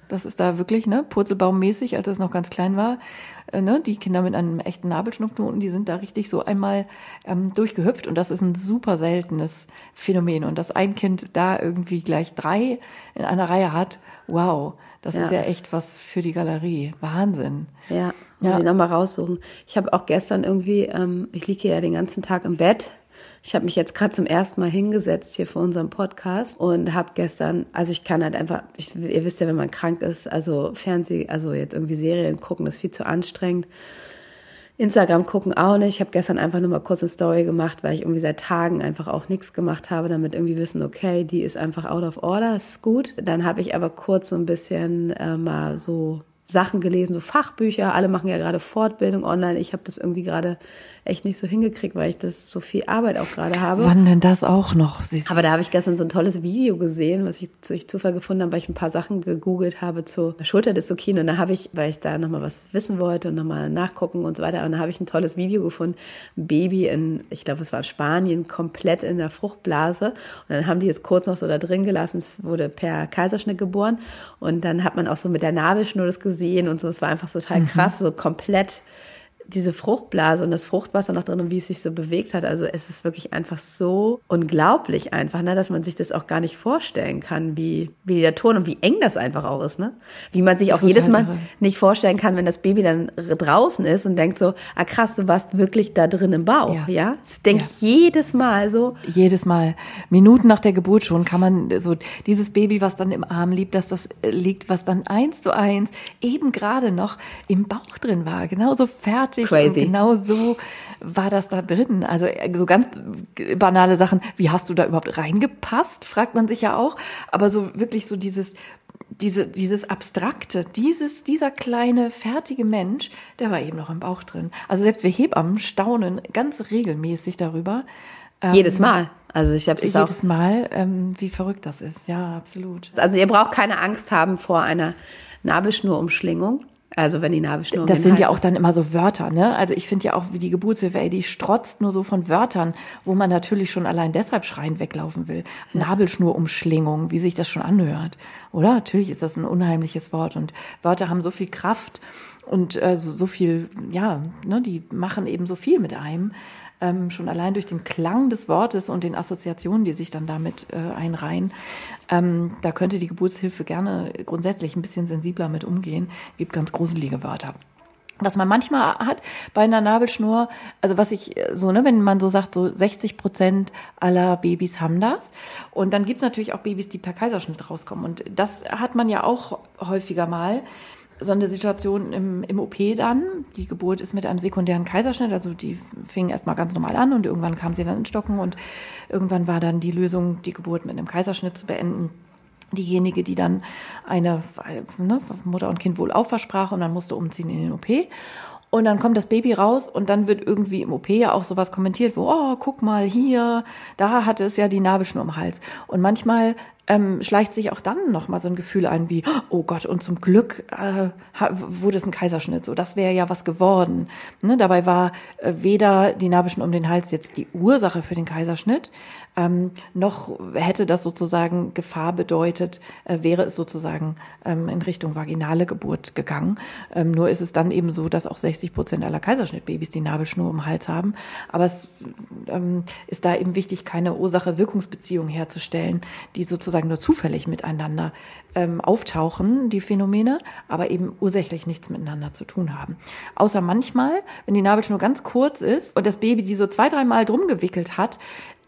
Das ist da wirklich, ne, Purzelbaummäßig, als es noch ganz klein war. Äh, ne, die Kinder mit einem echten Nabelschnurknoten, die sind da richtig so einmal ähm, durchgehüpft und das ist ein super seltenes Phänomen. Und dass ein Kind da irgendwie gleich drei in einer Reihe hat, wow, das ja. ist ja echt was für die Galerie. Wahnsinn. Ja, muss ja. ich nochmal raussuchen. Ich habe auch gestern irgendwie, ähm, ich liege ja den ganzen Tag im Bett ich habe mich jetzt gerade zum ersten Mal hingesetzt hier für unseren Podcast und habe gestern, also ich kann halt einfach, ich, ihr wisst ja, wenn man krank ist, also Fernseh, also jetzt irgendwie Serien gucken, das ist viel zu anstrengend. Instagram gucken auch nicht. Ich habe gestern einfach nur mal kurz eine Story gemacht, weil ich irgendwie seit Tagen einfach auch nichts gemacht habe, damit irgendwie wissen, okay, die ist einfach out of order, ist gut. Dann habe ich aber kurz so ein bisschen äh, mal so Sachen gelesen, so Fachbücher. Alle machen ja gerade Fortbildung online. Ich habe das irgendwie gerade echt nicht so hingekriegt, weil ich das so viel Arbeit auch gerade habe. Wann denn das auch noch? Siehst Aber da habe ich gestern so ein tolles Video gesehen, was ich durch Zufall gefunden habe, weil ich ein paar Sachen gegoogelt habe zur Schulterdystrokin und da habe ich, weil ich da nochmal was wissen wollte und nochmal nachgucken und so weiter, und da habe ich ein tolles Video gefunden, ein Baby in, ich glaube es war Spanien, komplett in der Fruchtblase und dann haben die jetzt kurz noch so da drin gelassen, es wurde per Kaiserschnitt geboren und dann hat man auch so mit der Nabelschnur das gesehen und so, es war einfach total mhm. krass, so komplett diese Fruchtblase und das Fruchtwasser noch drin und wie es sich so bewegt hat. Also es ist wirklich einfach so unglaublich einfach, ne, dass man sich das auch gar nicht vorstellen kann, wie, wie der Ton und wie eng das einfach auch ist, ne? Wie man sich auch jedes Mal irre. nicht vorstellen kann, wenn das Baby dann draußen ist und denkt so, ah krass, du warst wirklich da drin im Bauch, ja? ja? Das denke ich jedes Mal so. Jedes Mal. Minuten nach der Geburt schon kann man so dieses Baby, was dann im Arm liegt, dass das liegt, was dann eins zu eins eben gerade noch im Bauch drin war, genauso fertig fertig. Crazy. Und genau so war das da drin. Also äh, so ganz banale Sachen. Wie hast du da überhaupt reingepasst? Fragt man sich ja auch. Aber so wirklich so dieses, diese, dieses Abstrakte, dieses, dieser kleine, fertige Mensch, der war eben noch im Bauch drin. Also selbst wir Hebammen staunen ganz regelmäßig darüber. Jedes ähm, Mal. Also ich habe das jedes auch. Mal, ähm, wie verrückt das ist. Ja, absolut. Also ihr braucht keine Angst haben vor einer Nabelschnurumschlingung. Also wenn die Nabelschnur. Das sind ja auch dann immer so Wörter, ne? Also ich finde ja auch, wie die Geburtshilfe, ey, die strotzt nur so von Wörtern, wo man natürlich schon allein deshalb schreiend weglaufen will. Ja. Nabelschnurumschlingung, wie sich das schon anhört. Oder? Natürlich ist das ein unheimliches Wort und Wörter haben so viel Kraft und äh, so, so viel, ja, ne, die machen eben so viel mit einem ähm, schon allein durch den Klang des Wortes und den Assoziationen, die sich dann damit äh, einreihen. Ähm, da könnte die Geburtshilfe gerne grundsätzlich ein bisschen sensibler mit umgehen. Gibt ganz gruselige Wörter was man manchmal hat bei einer Nabelschnur, also was ich so, ne, wenn man so sagt, so 60 Prozent aller Babys haben das. Und dann gibt's natürlich auch Babys, die per Kaiserschnitt rauskommen. Und das hat man ja auch häufiger mal so eine Situation im, im OP dann. Die Geburt ist mit einem sekundären Kaiserschnitt, also die fing erstmal ganz normal an und irgendwann kam sie dann in Stocken und irgendwann war dann die Lösung, die Geburt mit einem Kaiserschnitt zu beenden. Diejenige, die dann eine ne, Mutter und Kind wohl aufversprach und dann musste umziehen in den OP. Und dann kommt das Baby raus und dann wird irgendwie im OP ja auch sowas kommentiert, wo, oh, guck mal hier, da hatte es ja die Nabelschnur im Hals. Und manchmal ähm, schleicht sich auch dann noch mal so ein Gefühl ein wie, oh Gott, und zum Glück äh, wurde es ein Kaiserschnitt. So, das wäre ja was geworden. Ne? Dabei war äh, weder die Nabelschnur um den Hals jetzt die Ursache für den Kaiserschnitt, ähm, noch hätte das sozusagen Gefahr bedeutet, äh, wäre es sozusagen ähm, in Richtung vaginale Geburt gegangen. Ähm, nur ist es dann eben so, dass auch 60 Prozent aller Kaiserschnittbabys die Nabelschnur im Hals haben. Aber es ähm, ist da eben wichtig, keine Ursache-Wirkungsbeziehung herzustellen, die sozusagen nur zufällig miteinander ähm, auftauchen, die Phänomene, aber eben ursächlich nichts miteinander zu tun haben. Außer manchmal, wenn die Nabelschnur ganz kurz ist und das Baby die so zwei, dreimal drum gewickelt hat,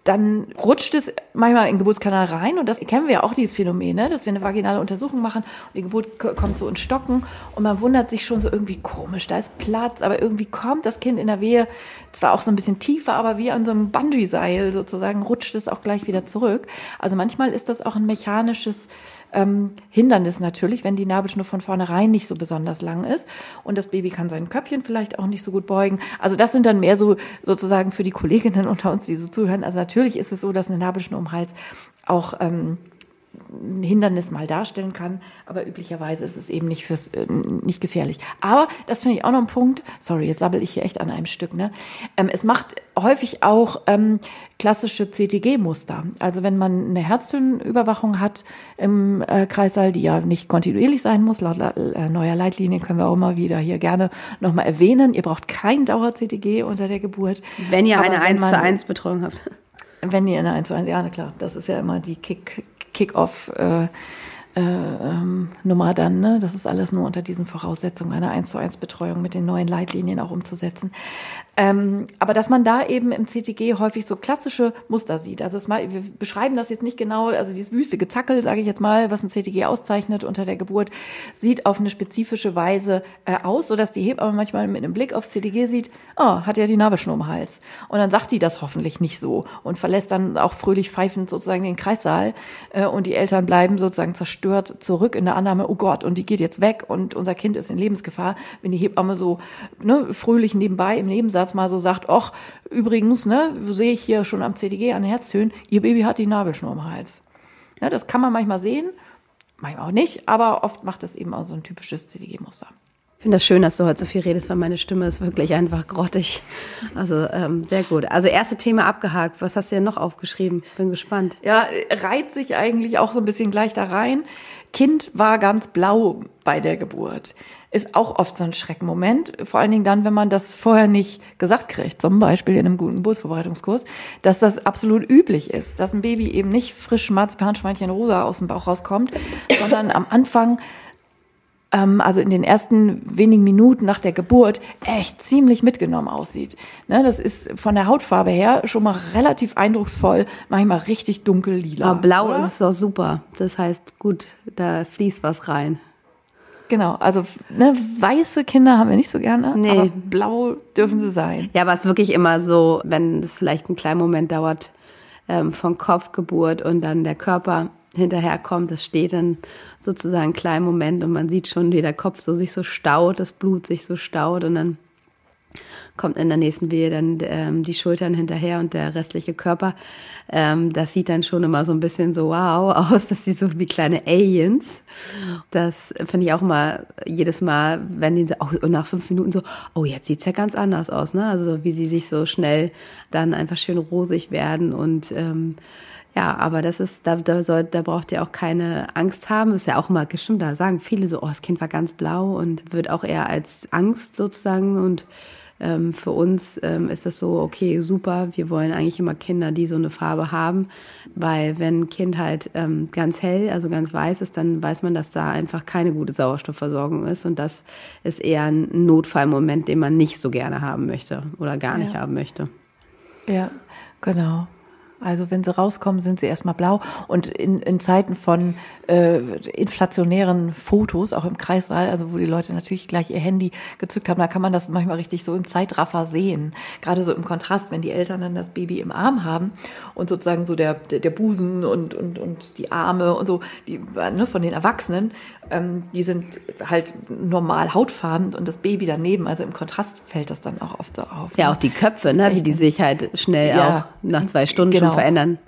dann rutscht es manchmal in den Geburtskanal rein und das kennen wir ja auch, dieses Phänomen, ne? dass wir eine vaginale Untersuchung machen und die Geburt kommt so in Stocken und man wundert sich schon so irgendwie komisch, da ist Platz, aber irgendwie kommt das Kind in der Wehe zwar auch so ein bisschen tiefer, aber wie an so einem Bungee-Seil sozusagen rutscht es auch gleich wieder zurück. Also manchmal ist das auch ein mechanisches ähm, Hindernis natürlich, wenn die Nabelschnur von vornherein nicht so besonders lang ist und das Baby kann sein Köpfchen vielleicht auch nicht so gut beugen. Also das sind dann mehr so sozusagen für die Kolleginnen unter uns, die so zuhören. Also natürlich ist es so, dass eine Nabelschnur um Hals auch ähm, ein Hindernis mal darstellen kann, aber üblicherweise ist es eben nicht fürs äh, nicht gefährlich. Aber das finde ich auch noch ein Punkt. Sorry, jetzt sabbel ich hier echt an einem Stück. Ne? Ähm, es macht häufig auch ähm, klassische CTG-Muster. Also wenn man eine Herztönenüberwachung hat im äh, Kreissaal, die ja nicht kontinuierlich sein muss, laut äh, neuer Leitlinien können wir auch mal wieder hier gerne nochmal erwähnen. Ihr braucht kein Dauer-CTG unter der Geburt. Wenn ihr eine 1 zu 1 Betreuung habt. Wenn ihr eine 1 zu 1, ja, na klar, das ist ja immer die Kick, Kick-off äh, äh, ähm, Nummer dann. Ne? Das ist alles nur unter diesen Voraussetzungen einer 1 zu 1 Betreuung mit den neuen Leitlinien auch umzusetzen. Ähm, aber dass man da eben im CTG häufig so klassische Muster sieht. Also es wir beschreiben das jetzt nicht genau, also dieses wüste Gezackel, sage ich jetzt mal, was ein CTG auszeichnet unter der Geburt, sieht auf eine spezifische Weise äh, aus, sodass die Hebamme manchmal mit einem Blick aufs CTG sieht, oh, hat ja die Nabelschnur im Hals. Und dann sagt die das hoffentlich nicht so und verlässt dann auch fröhlich pfeifend sozusagen den Kreissaal äh, und die Eltern bleiben sozusagen zerstört zurück in der Annahme, oh Gott, und die geht jetzt weg und unser Kind ist in Lebensgefahr, wenn die Hebamme so ne, fröhlich nebenbei im Nebensatz Arzt mal so sagt, ach, übrigens, ne, sehe ich hier schon am CDG an den Herztönen, ihr Baby hat die Nabelschnur im Hals. Ja, das kann man manchmal sehen, manchmal auch nicht, aber oft macht es eben auch so ein typisches CDG-Muster. Ich finde das schön, dass du heute so viel redest, weil meine Stimme ist wirklich einfach grottig. Also ähm, sehr gut. Also erste Thema abgehakt. Was hast du denn noch aufgeschrieben? Bin gespannt. Ja, reiht sich eigentlich auch so ein bisschen gleich da rein. Kind war ganz blau bei der Geburt ist auch oft so ein Schreckmoment. Vor allen Dingen dann, wenn man das vorher nicht gesagt kriegt, zum Beispiel in einem guten Geburtsvorbereitungskurs, dass das absolut üblich ist, dass ein Baby eben nicht frisch Marzipanschweinchen rosa aus dem Bauch rauskommt, sondern am Anfang ähm, also in den ersten wenigen Minuten nach der Geburt echt ziemlich mitgenommen aussieht. Ne, das ist von der Hautfarbe her schon mal relativ eindrucksvoll, manchmal richtig dunkel lila. Aber blau oder? ist doch super. Das heißt, gut, da fließt was rein. Genau, also ne, weiße Kinder haben wir nicht so gerne, nee. aber blau dürfen sie sein. Ja, aber es ist wirklich immer so, wenn es vielleicht einen kleinen Moment dauert, ähm, von Kopfgeburt und dann der Körper hinterherkommt, das steht dann sozusagen einen kleinen Moment und man sieht schon, wie der Kopf so sich so staut, das Blut sich so staut und dann kommt in der nächsten Wehe dann ähm, die Schultern hinterher und der restliche Körper. Ähm, das sieht dann schon immer so ein bisschen so wow aus, dass die so wie kleine Aliens. Das finde ich auch mal jedes Mal, wenn die auch nach fünf Minuten so, oh, jetzt sieht's ja ganz anders aus, ne? Also wie sie sich so schnell dann einfach schön rosig werden und ähm, ja, aber das ist, da, da, soll, da braucht ihr auch keine Angst haben. Ist ja auch immer gestimmt, da sagen viele so, oh, das Kind war ganz blau und wird auch eher als Angst sozusagen und ähm, für uns ähm, ist das so, okay, super, wir wollen eigentlich immer Kinder, die so eine Farbe haben, weil wenn ein Kind halt ähm, ganz hell, also ganz weiß ist, dann weiß man, dass da einfach keine gute Sauerstoffversorgung ist und das ist eher ein Notfallmoment, den man nicht so gerne haben möchte oder gar nicht ja. haben möchte. Ja, genau. Also wenn sie rauskommen, sind sie erstmal blau. Und in, in Zeiten von äh, inflationären Fotos, auch im Kreissaal, also wo die Leute natürlich gleich ihr Handy gezückt haben, da kann man das manchmal richtig so im Zeitraffer sehen. Gerade so im Kontrast, wenn die Eltern dann das Baby im Arm haben und sozusagen so der, der, der Busen und, und, und die Arme und so, die ne, von den Erwachsenen, ähm, die sind halt normal hautfarben und das Baby daneben, also im Kontrast fällt das dann auch oft so auf. Ja, auch die Köpfe, ne, wie die sich halt schnell ja, auch nach zwei Stunden genau. schon verändern.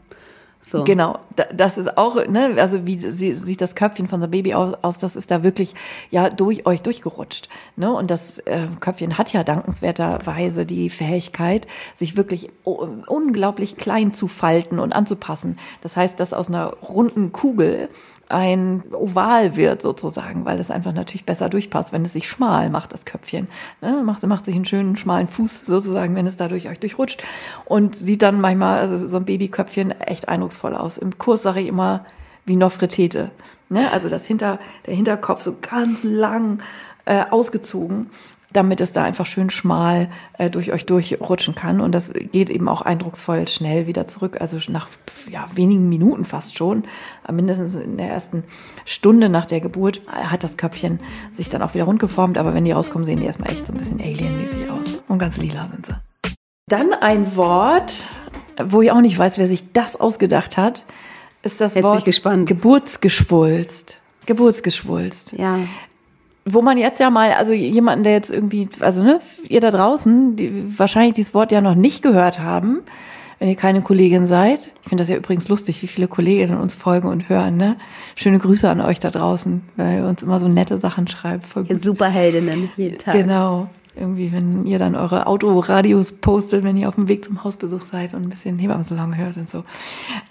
So. Genau, das ist auch, ne, also wie sieht das Köpfchen von so einem Baby aus, aus, das ist da wirklich ja durch euch durchgerutscht. Ne? Und das äh, Köpfchen hat ja dankenswerterweise die Fähigkeit, sich wirklich unglaublich klein zu falten und anzupassen. Das heißt, dass aus einer runden Kugel ein Oval wird sozusagen, weil es einfach natürlich besser durchpasst, wenn es sich schmal macht, das Köpfchen. Ne? Macht, macht sich einen schönen schmalen Fuß sozusagen, wenn es dadurch euch durchrutscht und sieht dann manchmal, also so ein Babyköpfchen echt eindrucksvoll aus. Im Kurs sage ich immer, wie Nofretete. Ne? Also das Hinter, der Hinterkopf so ganz lang äh, ausgezogen damit es da einfach schön schmal äh, durch euch durchrutschen kann. Und das geht eben auch eindrucksvoll schnell wieder zurück. Also nach ja, wenigen Minuten fast schon, äh, mindestens in der ersten Stunde nach der Geburt, äh, hat das Köpfchen sich dann auch wieder rund geformt. Aber wenn die rauskommen, sehen die erstmal echt so ein bisschen alienmäßig aus. Und ganz lila sind sie. Dann ein Wort, wo ich auch nicht weiß, wer sich das ausgedacht hat, ist das Jetzt Wort bin ich gespannt. Geburtsgeschwulst. Geburtsgeschwulst Ja. Wo man jetzt ja mal, also jemanden, der jetzt irgendwie, also ne, ihr da draußen, die wahrscheinlich dieses Wort ja noch nicht gehört haben, wenn ihr keine Kollegin seid. Ich finde das ja übrigens lustig, wie viele Kolleginnen uns folgen und hören, ne? Schöne Grüße an euch da draußen, weil ihr uns immer so nette Sachen schreibt. Voll gut. Superheldinnen jeden Tag. Genau. Irgendwie, wenn ihr dann eure Autoradios postet, wenn ihr auf dem Weg zum Hausbesuch seid und ein bisschen Hebammensalon hört und so.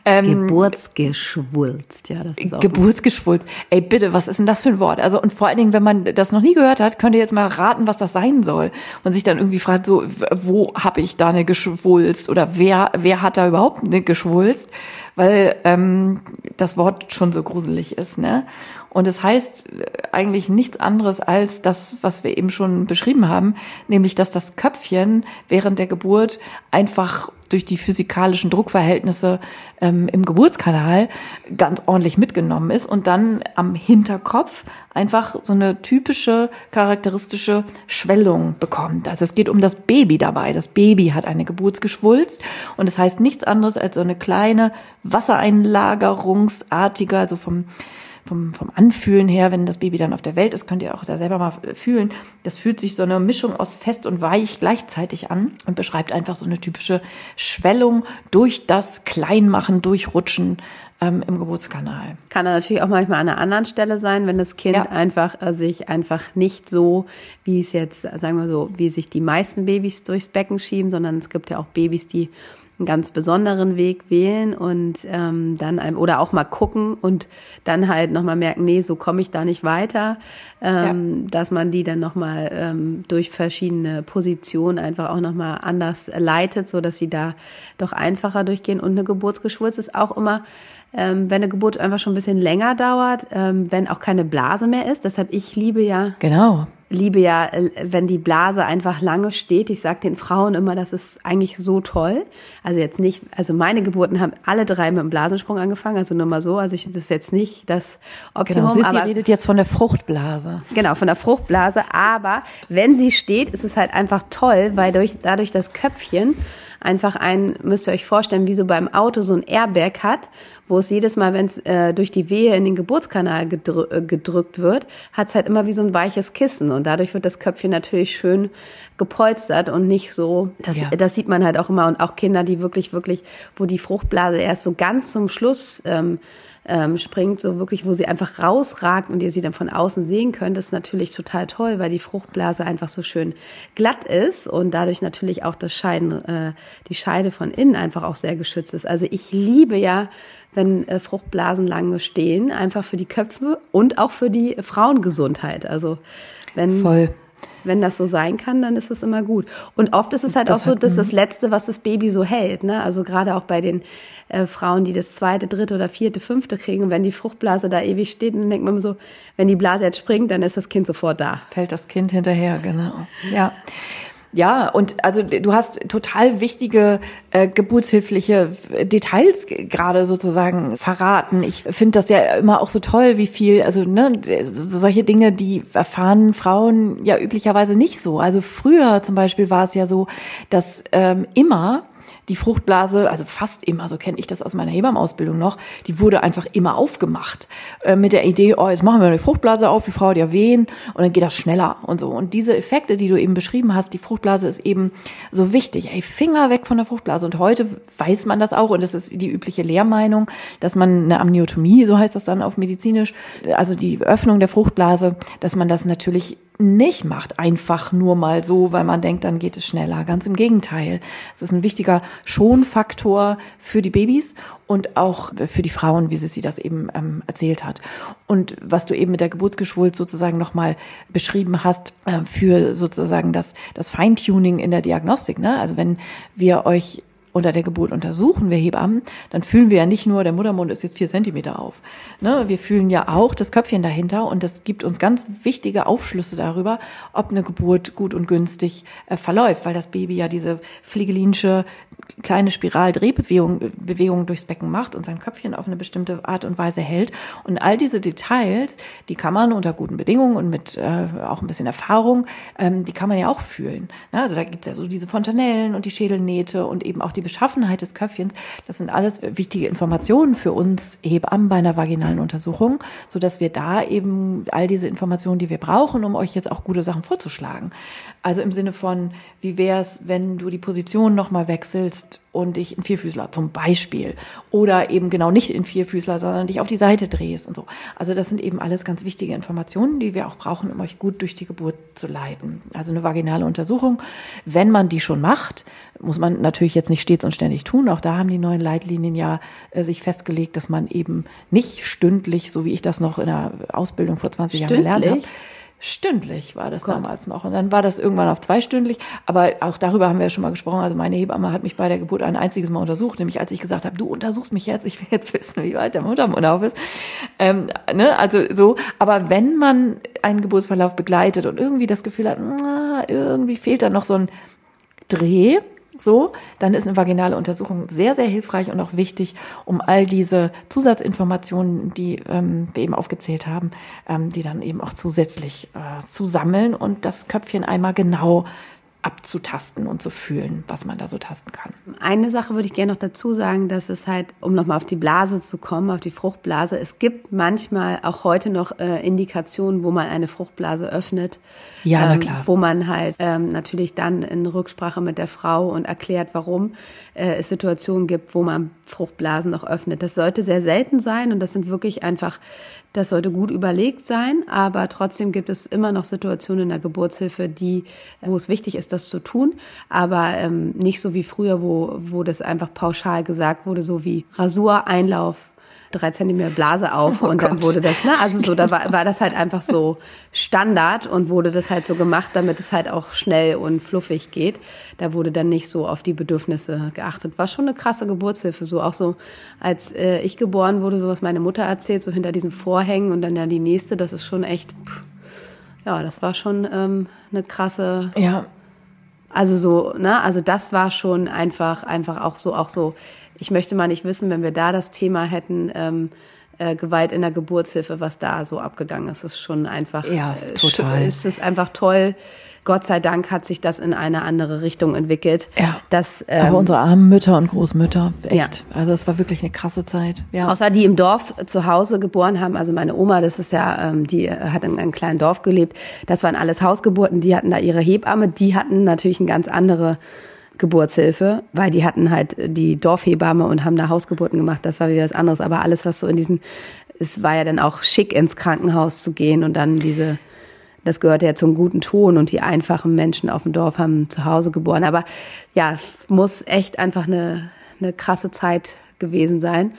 Ähm, Geburtsgeschwulst, ja, das ist auch Geburtsgeschwulst. Ey, bitte, was ist denn das für ein Wort? Also, und vor allen Dingen, wenn man das noch nie gehört hat, könnt ihr jetzt mal raten, was das sein soll. Und sich dann irgendwie fragt, so, wo habe ich da eine Geschwulst? Oder wer, wer hat da überhaupt eine Geschwulst? Weil ähm, das Wort schon so gruselig ist, ne? Und es heißt eigentlich nichts anderes als das, was wir eben schon beschrieben haben, nämlich, dass das Köpfchen während der Geburt einfach durch die physikalischen Druckverhältnisse ähm, im Geburtskanal ganz ordentlich mitgenommen ist und dann am Hinterkopf einfach so eine typische charakteristische Schwellung bekommt. Also es geht um das Baby dabei. Das Baby hat eine Geburtsgeschwulst und es das heißt nichts anderes als so eine kleine Wassereinlagerungsartige, also vom vom, vom Anfühlen her, wenn das Baby dann auf der Welt ist, könnt ihr auch da selber mal fühlen. Das fühlt sich so eine Mischung aus fest und weich gleichzeitig an und beschreibt einfach so eine typische Schwellung durch das Kleinmachen, Durchrutschen ähm, im Geburtskanal. Kann natürlich auch manchmal an einer anderen Stelle sein, wenn das Kind Ja. einfach äh, sich einfach nicht so, wie es jetzt, sagen wir so, wie sich die meisten Babys durchs Becken schieben, sondern es gibt ja auch Babys, die einen ganz besonderen Weg wählen und ähm, dann einem, oder auch mal gucken und dann halt nochmal merken, nee, so komme ich da nicht weiter, ähm, dass man die dann nochmal ähm, durch verschiedene Positionen einfach auch nochmal anders leitet, so dass sie da doch einfacher durchgehen. Und eine Geburtsgeschwulst ist auch immer ähm, wenn eine Geburt einfach schon ein bisschen länger dauert, ähm, wenn auch keine Blase mehr ist. Deshalb ich liebe ja, Genau. Liebe ja, äh, wenn die Blase einfach lange steht. Ich sage den Frauen immer, das ist eigentlich so toll. Also jetzt nicht, also meine Geburten haben alle drei mit dem Blasensprung angefangen, also nur mal so. Also ich, das ist jetzt nicht das Optimum, Genau. Sissi aber redet jetzt von der Fruchtblase. Genau, von der Fruchtblase. Aber wenn sie steht, ist es halt einfach toll, weil durch, dadurch das Köpfchen einfach ein, müsst ihr euch vorstellen, wie so beim Auto so ein Airbag hat, wo es jedes Mal, wenn es äh, durch die Wehe in den Geburtskanal gedrü äh, gedrückt wird, hat es halt immer wie so ein weiches Kissen. Und dadurch wird das Köpfchen natürlich schön gepolstert und nicht so, das, Ja. das sieht man halt auch immer. Und auch Kinder, die wirklich, wirklich, wo die Fruchtblase erst so ganz zum Schluss ähm, ähm, springt, so wirklich, wo sie einfach rausragt und ihr sie dann von außen sehen könnt, ist natürlich total toll, weil die Fruchtblase einfach so schön glatt ist und dadurch natürlich auch das Scheiden, äh, die Scheide von innen einfach auch sehr geschützt ist. Also ich liebe ja, wenn äh, Fruchtblasen lange stehen, einfach für die Köpfe und auch für die Frauengesundheit. Also wenn Voll. Wenn das so sein kann, dann ist das immer gut. Und oft ist es halt Das auch so, dass das Letzte, was das Baby so hält. Ne? Also gerade auch bei den äh, Frauen, die das zweite, dritte oder vierte, fünfte kriegen. Und wenn die Fruchtblase da ewig steht, dann denkt man immer so, wenn die Blase jetzt springt, dann ist das Kind sofort da. Fällt das Kind hinterher, genau. Ja. Ja, und also du hast total wichtige äh, geburtshilfliche Details g- gerade sozusagen verraten. Ich finde das ja immer auch so toll, wie viel, also ne, so solche Dinge, die erfahren Frauen ja üblicherweise nicht so. Also früher zum Beispiel war es ja so, dass ähm, immer die Fruchtblase, also fast immer, so kenne ich das aus meiner Hebammenausbildung noch, die wurde einfach immer aufgemacht äh, mit der Idee, oh, jetzt machen wir eine Fruchtblase auf, die Frau hat ja wehen und dann geht das schneller und so. Und diese Effekte, die du eben beschrieben hast, die Fruchtblase ist eben so wichtig. Ey, Finger weg von der Fruchtblase. Und heute weiß man das auch und das ist die übliche Lehrmeinung, dass man eine Amniotomie, so heißt das dann auf medizinisch, also die Öffnung der Fruchtblase, dass man das natürlich nicht macht, einfach nur mal so, weil man denkt, dann geht es schneller. Ganz im Gegenteil. Es ist ein wichtiger Schonfaktor für die Babys und auch für die Frauen, wie sie das eben ähm, erzählt hat. Und was du eben mit der Geburtsgeschwulst sozusagen nochmal beschrieben hast, äh, für sozusagen das, das Feintuning in der Diagnostik. Ne? Also wenn wir euch unter der Geburt untersuchen, wir Hebammen, dann fühlen wir ja nicht nur, der Muttermund ist jetzt vier Zentimeter auf. Ne? Wir fühlen ja auch das Köpfchen dahinter und das gibt uns ganz wichtige Aufschlüsse darüber, ob eine Geburt gut und günstig äh, verläuft, weil das Baby ja diese fliegelinsche kleine Spiraldrehbewegung Bewegung durchs Becken macht und sein Köpfchen auf eine bestimmte Art und Weise hält. Und all diese Details, die kann man unter guten Bedingungen und mit äh, auch ein bisschen Erfahrung, ähm, die kann man ja auch fühlen. Ne? Also da gibt es ja so diese Fontanellen und die Schädelnähte und eben auch die Beschaffenheit des Köpfchens. Das sind alles wichtige Informationen für uns Hebammen bei einer vaginalen Untersuchung, so dass wir da eben all diese Informationen, die wir brauchen, um euch jetzt auch gute Sachen vorzuschlagen. Also im Sinne von, wie wäre es, wenn du die Position nochmal wechselst und dich in Vierfüßler zum Beispiel oder eben genau nicht in Vierfüßler, sondern dich auf die Seite drehst und so. Also das sind eben alles ganz wichtige Informationen, die wir auch brauchen, um euch gut durch die Geburt zu leiten. Also eine vaginale Untersuchung, wenn man die schon macht, muss man natürlich jetzt nicht stets und ständig tun. Auch da haben die neuen Leitlinien ja äh, sich festgelegt, dass man eben nicht stündlich, so wie ich das noch in der Ausbildung vor 20 Jahren gelernt habe, Stündlich war das Gott. damals noch. Und dann war das irgendwann auf zweistündlich. Aber auch darüber haben wir ja schon mal gesprochen. Also meine Hebamme hat mich bei der Geburt ein einziges Mal untersucht, nämlich als ich gesagt habe, du untersuchst mich jetzt, ich will jetzt wissen, wie weit der Muttermund auf ist. Ähm, ne? Also so. Aber wenn man einen Geburtsverlauf begleitet und irgendwie das Gefühl hat, na, irgendwie fehlt da noch so ein Dreh, so, dann ist eine vaginale Untersuchung sehr, sehr hilfreich und auch wichtig, um all diese Zusatzinformationen, die ähm, wir eben aufgezählt haben, ähm, die dann eben auch zusätzlich äh, zu sammeln und das Köpfchen einmal genau abzutasten und zu fühlen, was man da so tasten kann. Eine Sache würde ich gerne noch dazu sagen, dass es halt, um nochmal auf die Blase zu kommen, auf die Fruchtblase, es gibt manchmal auch heute noch äh, Indikationen, wo man eine Fruchtblase öffnet. Ja, ähm, na klar. Wo man halt ähm, natürlich dann in Rücksprache mit der Frau und erklärt, warum äh, es Situationen gibt, wo man Fruchtblasen noch öffnet. Das sollte sehr selten sein und das sind wirklich einfach das sollte gut überlegt sein, aber trotzdem gibt es immer noch Situationen in der Geburtshilfe, die, wo es wichtig ist, das zu tun, aber ähm, nicht so wie früher, wo, wo das einfach pauschal gesagt wurde, so wie Rasur, Einlauf, drei Zentimeter Blase auf oh und Gott. dann wurde das, ne, also so, da war, war das halt einfach so Standard und wurde das halt so gemacht, damit es halt auch schnell und fluffig geht. Da wurde dann nicht so auf die Bedürfnisse geachtet. War schon eine krasse Geburtshilfe, so auch so, als äh, ich geboren wurde, so was meine Mutter erzählt, so hinter diesen Vorhängen und dann ja die nächste, das ist schon echt, pff, ja, das war schon ähm, eine krasse, ja. Also so, ne, also das war schon einfach, einfach auch so, auch so, ich möchte mal nicht wissen, wenn wir da das Thema hätten, ähm, äh, Gewalt in der Geburtshilfe, was da so abgegangen ist, ist schon einfach, ja, äh, total. Äh, ist es einfach toll. Gott sei Dank hat sich das in eine andere Richtung entwickelt. Ja. Das, ähm, Aber unsere armen Mütter und Großmütter, echt. Ja. Also es war wirklich eine krasse Zeit. Ja. Außer die im Dorf zu Hause geboren haben. Also meine Oma, das ist ja, ähm, die hat in einem kleinen Dorf gelebt. Das waren alles Hausgeburten. Die hatten da ihre Hebamme. Die hatten natürlich eine ganz andere Geburtshilfe, weil die hatten halt die Dorfhebamme und haben da Hausgeburten gemacht. Das war wieder was anderes. Aber alles, was so in diesen, es war ja dann auch schick ins Krankenhaus zu gehen und dann diese, das gehörte ja zum guten Ton und die einfachen Menschen auf dem Dorf haben zu Hause geboren. Aber ja, muss echt einfach eine, eine krasse Zeit gewesen sein.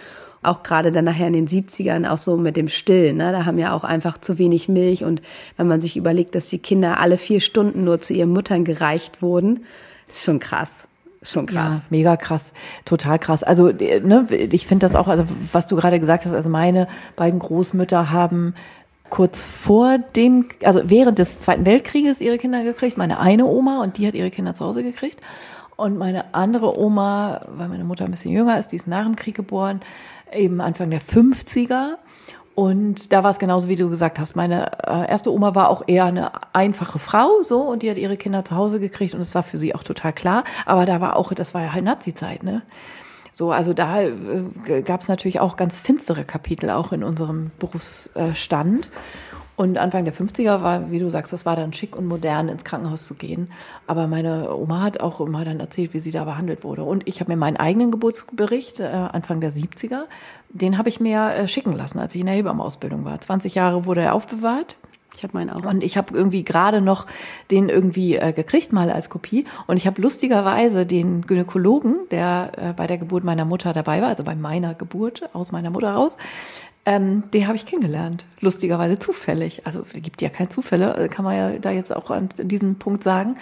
Auch gerade dann nachher in den 70ern, auch so mit dem Stillen. Ne? Da haben ja auch einfach zu wenig Milch. Und wenn man sich überlegt, dass die Kinder alle vier Stunden nur zu ihren Muttern gereicht wurden, ist schon krass. Schon krass. Ja, mega krass. Total krass. Also, ne, ich finde das auch, also was du gerade gesagt hast, also meine beiden Großmütter haben kurz vor dem, also während des Zweiten Weltkrieges ihre Kinder gekriegt. Meine eine Oma und die hat ihre Kinder zu Hause gekriegt. Und meine andere Oma, weil meine Mutter ein bisschen jünger ist, die ist nach dem Krieg geboren, eben Anfang der 50er. Und da war es genauso, wie du gesagt hast. Meine äh, erste Oma war auch eher eine einfache Frau, so, und die hat ihre Kinder zu Hause gekriegt und es war für sie auch total klar. Aber da war auch, das war ja halt Nazi-Zeit, ne? So, also da äh, gab es natürlich auch ganz finstere Kapitel auch in unserem Berufsstand. Und Anfang der 50er war, wie du sagst, das war dann schick und modern, ins Krankenhaus zu gehen. Aber meine Oma hat auch immer dann erzählt, wie sie da behandelt wurde. Und ich habe mir meinen eigenen Geburtsbericht, äh, Anfang der 70er, den habe ich mir äh, schicken lassen, als ich in der Hebammenausbildung war. 20 Jahre wurde er aufbewahrt. Ich habe meinen auch. Und ich habe irgendwie gerade noch den irgendwie äh, gekriegt, mal als Kopie. Und ich habe lustigerweise den Gynäkologen, der äh, bei der Geburt meiner Mutter dabei war, also bei meiner Geburt aus meiner Mutter raus, ähm, den habe ich kennengelernt. Lustigerweise zufällig. Also gibt ja keine Zufälle, äh, kann man ja da jetzt auch an diesem Punkt sagen.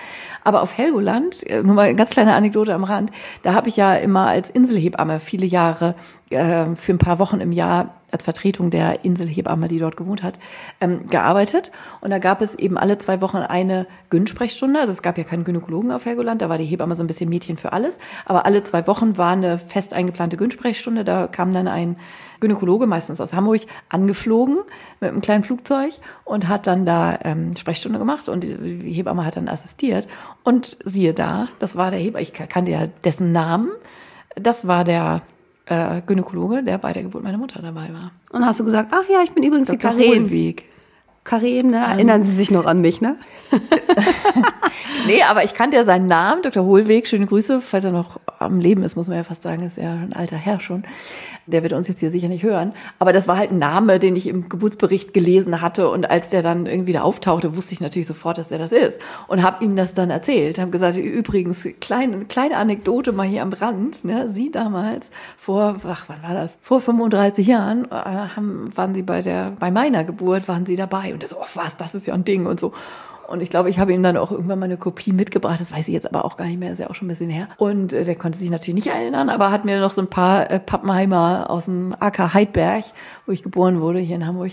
Aber auf Helgoland, äh, nur mal eine ganz kleine Anekdote am Rand, da habe ich ja immer als Inselhebamme viele Jahre äh, für ein paar Wochen im Jahr als Vertretung der Inselhebamme, die dort gewohnt hat, ähm, gearbeitet. Und da gab es eben alle zwei Wochen eine Gyn-Sprechstunde. Also es gab ja keinen Gynäkologen auf Helgoland, da war die Hebamme so ein bisschen Mädchen für alles. Aber alle zwei Wochen war eine fest eingeplante Gyn-Sprechstunde. Da kam dann ein Gynäkologe, meistens aus Hamburg, angeflogen mit einem kleinen Flugzeug und hat dann da ähm, Sprechstunde gemacht und die, Hebamme hat dann assistiert. Und siehe da, das war der Hebamme, ich kannte ja dessen Namen, das war der äh, Gynäkologe, der bei der Geburt meiner Mutter dabei war. Und hast du gesagt, ach ja, ich bin übrigens Dr. die Karen. Hohlweg. Karen, ne? erinnern Sie sich noch an mich, ne? nee, aber ich kannte ja seinen Namen, Dr. Hohlweg, schöne Grüße, falls er noch am Leben ist, muss man ja fast sagen, ist ja ein alter Herr schon. Der wird uns jetzt hier sicher nicht hören. Aber das war halt ein Name, den ich im Geburtsbericht gelesen hatte. Und als der dann irgendwie da auftauchte, wusste ich natürlich sofort, dass der das ist. Und habe ihm das dann erzählt. Habe gesagt, übrigens, kleine, kleine Anekdote mal hier am Rand. Ne? Sie damals, vor, ach, wann war das? Vor 35 Jahren äh, haben, waren sie bei der, bei meiner Geburt, waren sie dabei. Und er so, oh, was, das ist ja ein Ding und so. Und ich glaube, ich habe ihm dann auch irgendwann mal eine Kopie mitgebracht. Das weiß ich jetzt aber auch gar nicht mehr. ist ja auch schon ein bisschen her. Und äh, der konnte sich natürlich nicht erinnern, aber hat mir noch so ein paar äh, Pappenheimer aus dem AK Heidberg, wo ich geboren wurde, hier in Hamburg,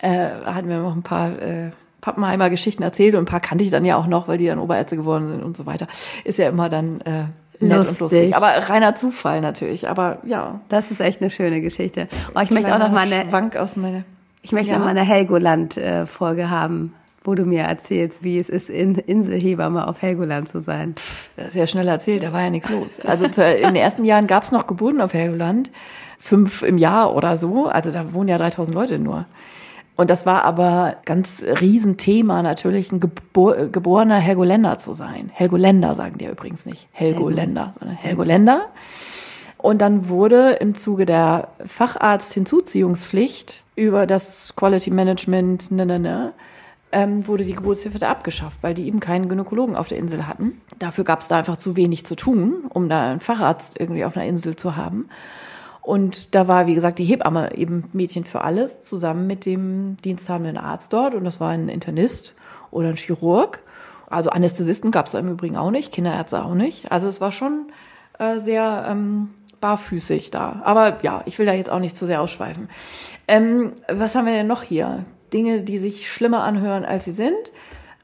äh, hat mir noch ein paar äh, Pappenheimer Geschichten erzählt und ein paar kannte ich dann ja auch noch, weil die dann Oberärzte geworden sind und so weiter. Ist ja immer dann äh, nett lustig. und lustig. Aber reiner Zufall natürlich. Aber ja. Das ist echt eine schöne Geschichte. Oh, ich möchte auch noch mal eine Schwank aus meine, ich möchte ja. noch mal eine Helgoland-Folge äh, haben wo du mir erzählst, wie es ist, in Inselhebamme auf Helgoland zu sein. Das ist ja schnell erzählt, da war ja nichts los. Also in den ersten Jahren gab es noch Geburten auf Helgoland, fünf im Jahr oder so. Also da wohnen ja 3000 Leute nur. Und das war aber ganz Riesenthema natürlich, ein Gebor geborener Helgoländer zu sein. Helgoländer sagen die ja übrigens nicht Helgoländer, sondern Helgoländer. Und dann wurde im Zuge der Facharzt-Hinzuziehungspflicht über das Quality Management, ne, ne, ne, ähm, wurde die Geburtshilfe da abgeschafft, weil die eben keinen Gynäkologen auf der Insel hatten. Dafür gab es da einfach zu wenig zu tun, um da einen Facharzt irgendwie auf einer Insel zu haben. Und da war, wie gesagt, die Hebamme eben Mädchen für alles, zusammen mit dem diensthabenden Arzt dort. Und das war ein Internist oder ein Chirurg. Also Anästhesisten gab es im Übrigen auch nicht, Kinderärzte auch nicht. Also es war schon äh, sehr ähm, barfüßig da. Aber ja, ich will da jetzt auch nicht zu sehr ausschweifen. Ähm, was haben wir denn noch hier? Dinge, die sich schlimmer anhören, als sie sind.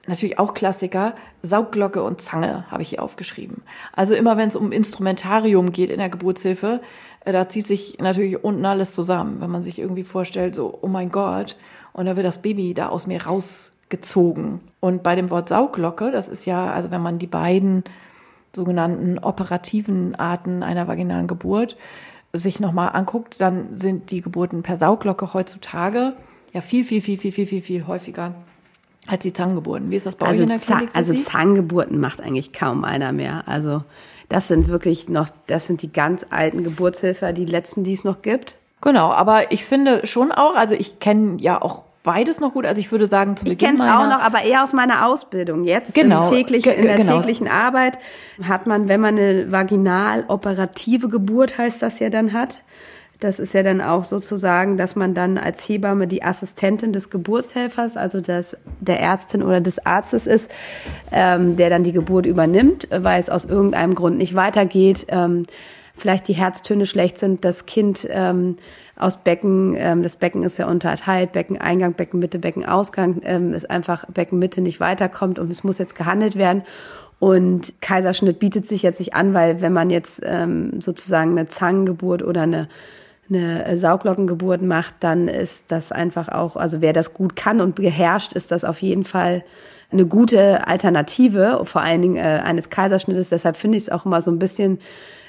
Natürlich auch Klassiker, Saugglocke und Zange habe ich hier aufgeschrieben. Also immer wenn es um Instrumentarium geht in der Geburtshilfe, äh, da zieht sich natürlich unten alles zusammen. Wenn man sich irgendwie vorstellt, so, oh mein Gott, und da wird das Baby da aus mir rausgezogen. Und bei dem Wort Saugglocke, das ist ja, also wenn man die beiden sogenannten operativen Arten einer vaginalen Geburt sich nochmal anguckt, dann sind die Geburten per Saugglocke heutzutage ja viel, viel, viel, viel, viel, viel, viel häufiger als die Zangengeburten. Wie ist das bei also euch in der Klinik? Also Zangengeburten macht eigentlich kaum einer mehr. Also das sind wirklich noch, das sind die ganz alten Geburtshilfer, die letzten, die es noch gibt. Genau, aber ich finde schon auch, also ich kenne ja auch beides noch gut. Also ich würde sagen, zu ich Beginn Ich kenne es auch noch, aber eher aus meiner Ausbildung. Jetzt genau, in, täglichen, in der genau. täglichen Arbeit hat man, wenn man eine vaginal operative Geburt heißt das ja dann hat, das ist ja dann auch sozusagen, dass man dann als Hebamme die Assistentin des Geburtshelfers, also des, der Ärztin oder des Arztes ist, ähm, der dann die Geburt übernimmt, weil es aus irgendeinem Grund nicht weitergeht. Ähm, vielleicht die Herztöne schlecht sind, das Kind ähm, aus Becken, ähm, das Becken ist ja unterteilt, Beckeneingang, Beckenmitte, Beckenausgang, ähm, ist einfach Beckenmitte nicht weiterkommt und es muss jetzt gehandelt werden. Und Kaiserschnitt bietet sich jetzt nicht an, weil wenn man jetzt ähm, sozusagen eine Zangengeburt oder eine eine Sauglockengeburt macht, dann ist das einfach auch, also wer das gut kann und beherrscht, ist das auf jeden Fall eine gute Alternative, vor allen Dingen äh, eines Kaiserschnittes. Deshalb finde ich es auch immer so ein bisschen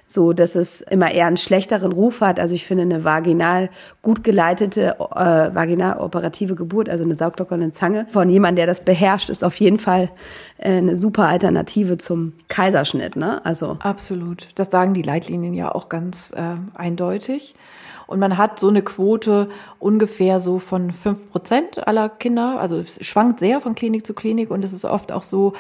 so, dass es immer eher einen schlechteren Ruf hat. Also ich finde eine vaginal gut geleitete äh, vaginal operative Geburt, also eine Sauglocke und eine Zange von jemandem, der das beherrscht, ist auf jeden Fall äh, eine super Alternative zum Kaiserschnitt. Ne? Also absolut. Das sagen die Leitlinien ja auch ganz äh, eindeutig. Und man hat so eine Quote ungefähr so von fünf Prozent aller Kinder. Also es schwankt sehr von Klinik zu Klinik und es ist oft auch so,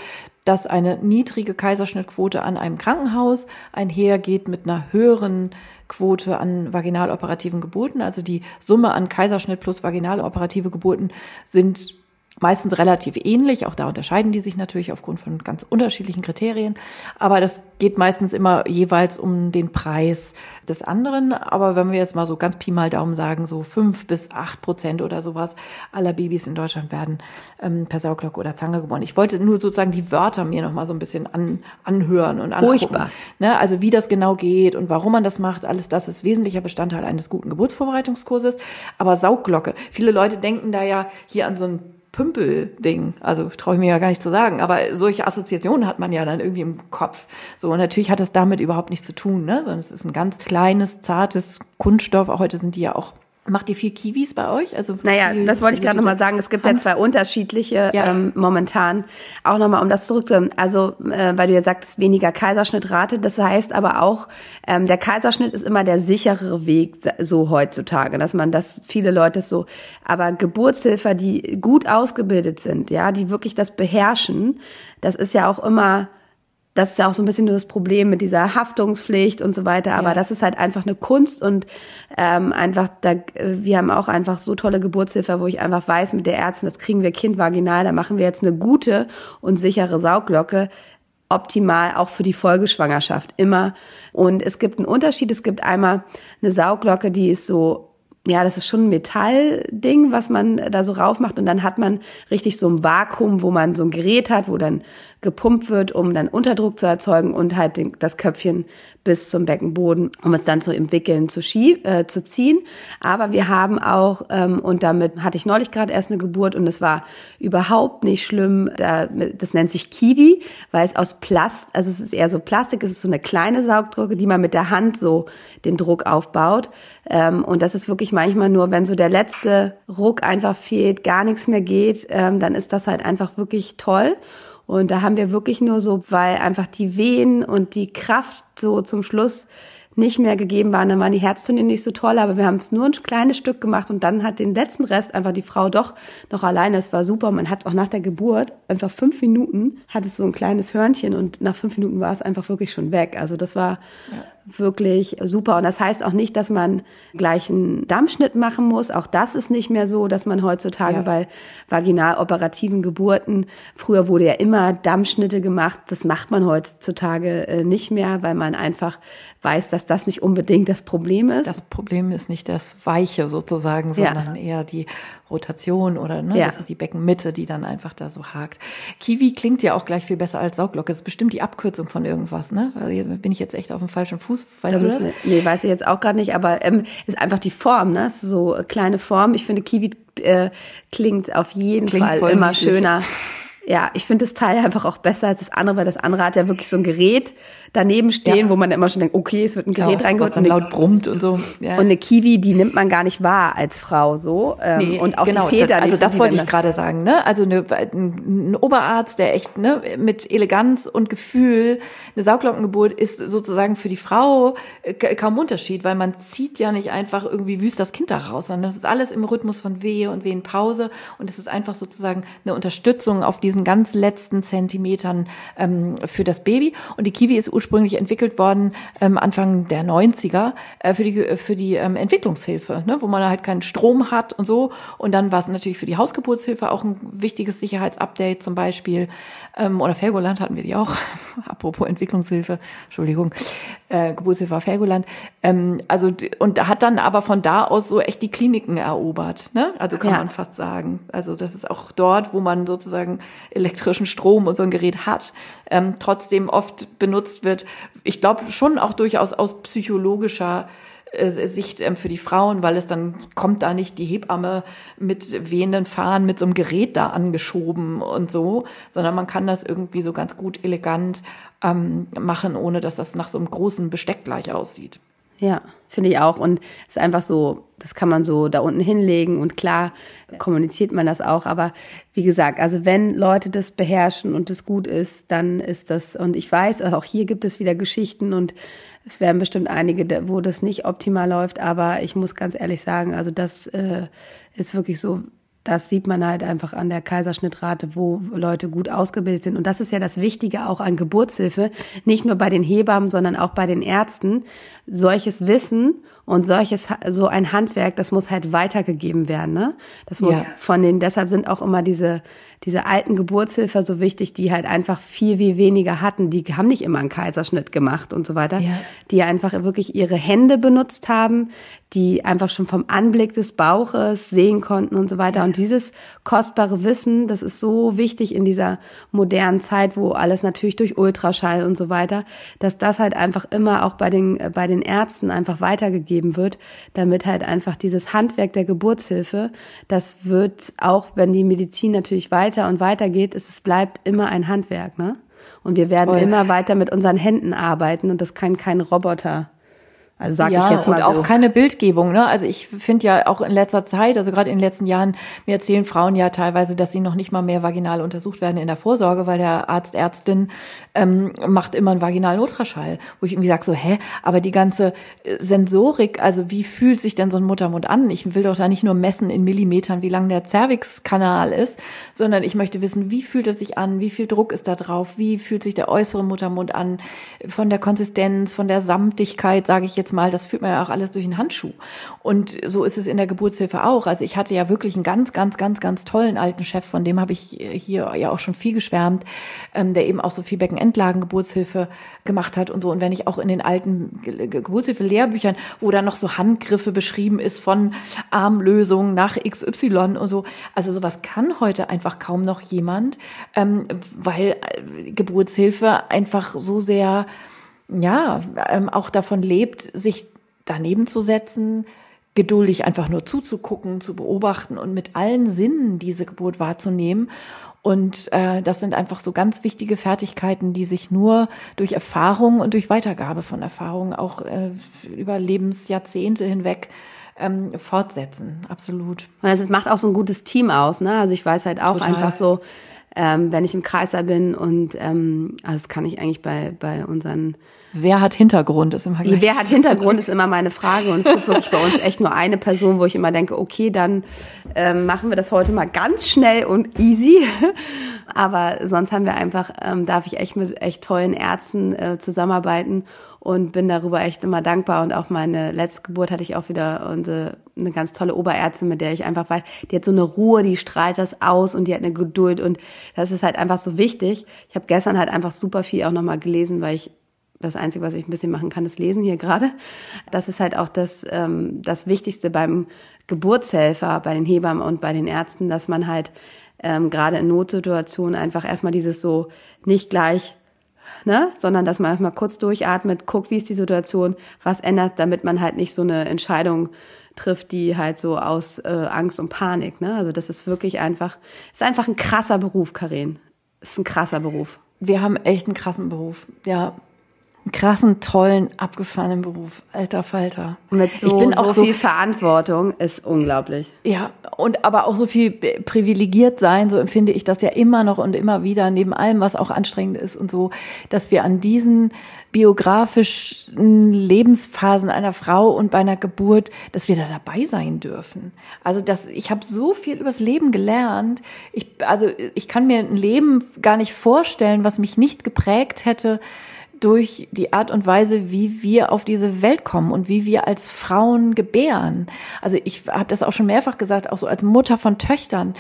dass eine niedrige Kaiserschnittquote an einem Krankenhaus einhergeht mit einer höheren Quote an vaginaloperativen Geburten. Also die Summe an Kaiserschnitt plus vaginaloperative Geburten sind meistens relativ ähnlich. Auch da unterscheiden die sich natürlich aufgrund von ganz unterschiedlichen Kriterien. Aber das geht meistens immer jeweils um den Preis des anderen. Aber wenn wir jetzt mal so ganz Pi mal Daumen sagen, so fünf bis acht Prozent oder sowas aller Babys in Deutschland werden ähm, per Sauglocke oder Zange geboren. Ich wollte nur sozusagen die Wörter mir noch mal so ein bisschen an, anhören und angucken. Furchtbar. Ne? Also wie das genau geht und warum man das macht, alles das ist wesentlicher Bestandteil eines guten Geburtsvorbereitungskurses. Aber Saugglocke, viele Leute denken da ja hier an so ein Pümpel-Ding. Also traue ich mir ja gar nicht zu sagen, aber solche Assoziationen hat man ja dann irgendwie im Kopf. So, und natürlich hat das damit überhaupt nichts zu tun, ne? Sondern es ist ein ganz kleines, zartes Kunststoff. Auch heute sind die ja auch Macht ihr viel Kiwis bei euch? Also naja, das wollte ich gerade nochmal sagen. Es gibt Hand? ja zwei unterschiedliche ja. Ähm, momentan. Auch nochmal, um das zurückzuholen. Also, äh, weil du ja sagtest, weniger Kaiserschnittrate. Das heißt aber auch, ähm, der Kaiserschnitt ist immer der sicherere Weg so heutzutage, dass man das, viele Leute so, aber Geburtshilfer, die gut ausgebildet sind, ja, die wirklich das beherrschen, das ist ja auch immer das ist ja auch so ein bisschen nur das Problem mit dieser Haftungspflicht und so weiter. Aber ja. das ist halt einfach eine Kunst und ähm, einfach, da, wir haben auch einfach so tolle Geburtshilfe, wo ich einfach weiß, mit der Ärztin, das kriegen wir Kind vaginal, da machen wir jetzt eine gute und sichere Sauglocke optimal auch für die Folgeschwangerschaft immer. Und es gibt einen Unterschied. Es gibt einmal eine Sauglocke, die ist so ja, das ist schon ein Metallding, was man da so rauf macht und dann hat man richtig so ein Vakuum, wo man so ein Gerät hat, wo dann gepumpt wird, um dann Unterdruck zu erzeugen und halt den, das Köpfchen bis zum Beckenboden, um es dann zu entwickeln, zu, schieb, äh, zu ziehen. Aber wir haben auch, ähm, und damit hatte ich neulich gerade erst eine Geburt und es war überhaupt nicht schlimm, da, das nennt sich Kiwi, weil es aus Plast, also es ist eher so Plastik, es ist so eine kleine Saugdrucke, die man mit der Hand so den Druck aufbaut. Ähm, und das ist wirklich manchmal nur, wenn so der letzte Ruck einfach fehlt, gar nichts mehr geht, ähm, dann ist das halt einfach wirklich toll. Und da haben wir wirklich nur so, weil einfach die Wehen und die Kraft so zum Schluss nicht mehr gegeben waren. Dann waren die Herztöne nicht so toll, aber wir haben es nur ein kleines Stück gemacht und dann hat den letzten Rest einfach die Frau doch noch alleine. Es war super. Man hat auch nach der Geburt einfach fünf Minuten hat es so ein kleines Hörnchen und nach fünf Minuten war es einfach wirklich schon weg. Also das war ja wirklich super. Und das heißt auch nicht, dass man gleich einen Dammschnitt machen muss. Auch das ist nicht mehr so, dass man heutzutage ja. bei vaginaloperativen Geburten, früher wurde ja immer Dammschnitte gemacht. Das macht man heutzutage äh, nicht mehr, weil man einfach weiß, dass das nicht unbedingt das Problem ist. Das Problem ist nicht das Weiche sozusagen, sondern ja. eher die Rotation oder ne, ja. das ist die Beckenmitte, die dann einfach da so hakt. Kiwi klingt ja auch gleich viel besser als Sauglocke. Das ist bestimmt die Abkürzung von irgendwas, ne? Also bin ich jetzt echt auf dem falschen Fuß? Weißt da du das? Nee, weiß ich jetzt auch gerade nicht, aber ähm, ist einfach die Form, ne? So kleine Form. Ich finde Kiwi äh, klingt auf jeden klingt Fall immer schöner. Ja, ich finde das Teil einfach auch besser als das andere, weil das andere hat ja wirklich so ein Gerät, daneben stehen, ja. wo man immer schon denkt, okay, es wird ein Gerät ja, reingeholt. Was dann laut brummt und so. Ja. Und eine Kiwi, die nimmt man gar nicht wahr als Frau so. Ähm, nee, und auch genau, die Feder. Also das wollte ich gerade sagen. Ne? Also eine, ein Oberarzt, der echt ne, mit Eleganz und Gefühl, eine Sauglockengeburt ist sozusagen für die Frau äh, kaum Unterschied, weil man zieht ja nicht einfach irgendwie wüst das Kind da raus, sondern das ist alles im Rhythmus von Wehe und Wehenpause und es ist einfach sozusagen eine Unterstützung auf diesen ganz letzten Zentimetern ähm, für das Baby. Und die Kiwi ist ursprünglich ursprünglich entwickelt worden ähm, Anfang der 90er äh, für die, für die ähm, Entwicklungshilfe, ne, wo man halt keinen Strom hat und so. Und dann war es natürlich für die Hausgeburtshilfe auch ein wichtiges Sicherheitsupdate zum Beispiel. Ähm, oder Fergoland hatten wir die auch. Apropos Entwicklungshilfe, Entschuldigung, äh, Geburtshilfe auf Fergoland. Ähm, also und hat dann aber von da aus so echt die Kliniken erobert. Ne? Also kann ja. man fast sagen. Also das ist auch dort, wo man sozusagen elektrischen Strom und so ein Gerät hat, ähm, trotzdem oft benutzt wird. Ich glaube schon auch durchaus aus psychologischer Sicht ähm, für die Frauen, weil es dann kommt da nicht die Hebamme mit wehenden Fahnen mit so einem Gerät da angeschoben und so, sondern man kann das irgendwie so ganz gut elegant ähm, machen, ohne dass das nach so einem großen Besteck gleich aussieht. Ja, finde ich auch. Und es ist einfach so, das kann man so da unten hinlegen und klar kommuniziert man das auch. Aber wie gesagt, also wenn Leute das beherrschen und das gut ist, dann ist das, und ich weiß, auch hier gibt es wieder Geschichten und es werden bestimmt einige, wo das nicht optimal läuft, aber ich muss ganz ehrlich sagen, also das äh, ist wirklich so, das sieht man halt einfach an der Kaiserschnittrate, wo Leute gut ausgebildet sind. Und das ist ja das Wichtige auch an Geburtshilfe, nicht nur bei den Hebammen, sondern auch bei den Ärzten. Solches Wissen und solches, so ein Handwerk, das muss halt weitergegeben werden, ne? Das muss ja. von den, deshalb sind auch immer diese, diese alten Geburtshilfe so wichtig, die halt einfach viel, viel weniger hatten. Die haben nicht immer einen Kaiserschnitt gemacht und so weiter. Ja. Die einfach wirklich ihre Hände benutzt haben, die einfach schon vom Anblick des Bauches sehen konnten und so weiter. Ja. Und dieses kostbare Wissen, das ist so wichtig in dieser modernen Zeit, wo alles natürlich durch Ultraschall und so weiter, dass das halt einfach immer auch bei den, bei den Ärzten einfach weitergegeben wird, damit halt einfach dieses Handwerk der Geburtshilfe, das wird auch, wenn die Medizin natürlich weiter weiter und weiter geht, ist, es bleibt immer ein Handwerk, ne? Und wir werden Voll. immer weiter mit unseren Händen arbeiten und das kann kein Roboter also sage ja, ich jetzt mal und so. auch keine Bildgebung. Ne? Also ich finde ja auch in letzter Zeit, also gerade in den letzten Jahren, mir erzählen Frauen ja teilweise, dass sie noch nicht mal mehr vaginal untersucht werden in der Vorsorge, weil der Arzt, Ärztin ähm, macht immer einen vaginalen Ultraschall, wo ich irgendwie sage so, hä, aber die ganze äh, Sensorik, also wie fühlt sich denn so ein Muttermund an? Ich will doch da nicht nur messen in Millimetern, wie lang der Cervixkanal ist, sondern ich möchte wissen, wie fühlt es sich an, wie viel Druck ist da drauf, wie fühlt sich der äußere Muttermund an, von der Konsistenz, von der Samtigkeit, sage ich jetzt mal, das führt man ja auch alles durch den Handschuh. Und so ist es in der Geburtshilfe auch. Also ich hatte ja wirklich einen ganz, ganz, ganz, ganz tollen alten Chef, von dem habe ich hier ja auch schon viel geschwärmt, ähm, der eben auch so viel Beckenendlagen-Geburtshilfe gemacht hat und so. Und wenn ich auch in den alten Geburtshilfe-Lehrbüchern, wo da noch so Handgriffe beschrieben ist von Armlösungen nach XY und so, also sowas kann heute einfach kaum noch jemand, ähm, weil äh, Geburtshilfe einfach so sehr ja, ähm, auch davon lebt, sich daneben zu setzen, geduldig einfach nur zuzugucken, zu beobachten und mit allen Sinnen diese Geburt wahrzunehmen. Und äh, das sind einfach so ganz wichtige Fertigkeiten, die sich nur durch Erfahrung und durch Weitergabe von Erfahrungen auch äh, über Lebensjahrzehnte hinweg ähm, fortsetzen. Absolut. Und es macht auch so ein gutes Team aus. Ne? Also ich weiß halt auch Total. einfach so, ähm, wenn ich im Kreiser bin und ähm, also das kann ich eigentlich bei, bei unseren Wer hat Hintergrund ist immer gleich. Wer hat Hintergrund ist immer meine Frage und es gibt wirklich bei uns echt nur eine Person, wo ich immer denke, okay, dann ähm, machen wir das heute mal ganz schnell und easy. Aber sonst haben wir einfach, ähm, darf ich echt mit echt tollen Ärzten äh, zusammenarbeiten und bin darüber echt immer dankbar. Und auch meine letzte Geburt hatte ich auch wieder unsere, eine ganz tolle Oberärztin, mit der ich einfach weiß, die hat so eine Ruhe, die strahlt das aus und die hat eine Geduld und das ist halt einfach so wichtig. Ich habe gestern halt einfach super viel auch nochmal gelesen, weil ich das Einzige, was ich ein bisschen machen kann, ist lesen hier gerade. Das ist halt auch das, ähm, das Wichtigste beim Geburtshelfer, bei den Hebammen und bei den Ärzten, dass man halt ähm, gerade in Notsituationen einfach erstmal dieses so nicht gleich ne, sondern dass man mal kurz durchatmet, guckt, wie ist die Situation, was ändert, damit man halt nicht so eine Entscheidung trifft, die halt so aus äh, Angst und Panik, ne? Also das ist wirklich einfach, ist einfach ein krasser Beruf, Karin. Ist ein krasser Beruf. Wir haben echt einen krassen Beruf. Ja, krassen, tollen, abgefahrenen Beruf. Alter Falter. Mit so, ich bin auch so viel Verantwortung ist unglaublich. Ja, und aber auch so viel privilegiert sein, so empfinde ich das ja immer noch und immer wieder, neben allem, was auch anstrengend ist und so, dass wir an diesen biografischen Lebensphasen einer Frau und bei einer Geburt, dass wir da dabei sein dürfen. Also das, ich habe so viel übers Leben gelernt. Ich, also ich kann mir ein Leben gar nicht vorstellen, was mich nicht geprägt hätte durch die Art und Weise, wie wir auf diese Welt kommen und wie wir als Frauen gebären. Also ich habe das auch schon mehrfach gesagt, auch so als Mutter von Töchtern,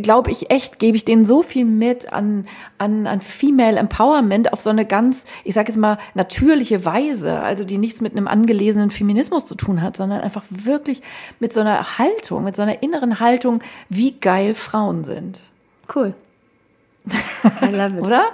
glaube ich echt, gebe ich denen so viel mit an, an, an Female Empowerment auf so eine ganz, ich sage jetzt mal, natürliche Weise, also die nichts mit einem angelesenen Feminismus zu tun hat, sondern einfach wirklich mit so einer Haltung, mit so einer inneren Haltung, wie geil Frauen sind. Cool. I love it. Oder?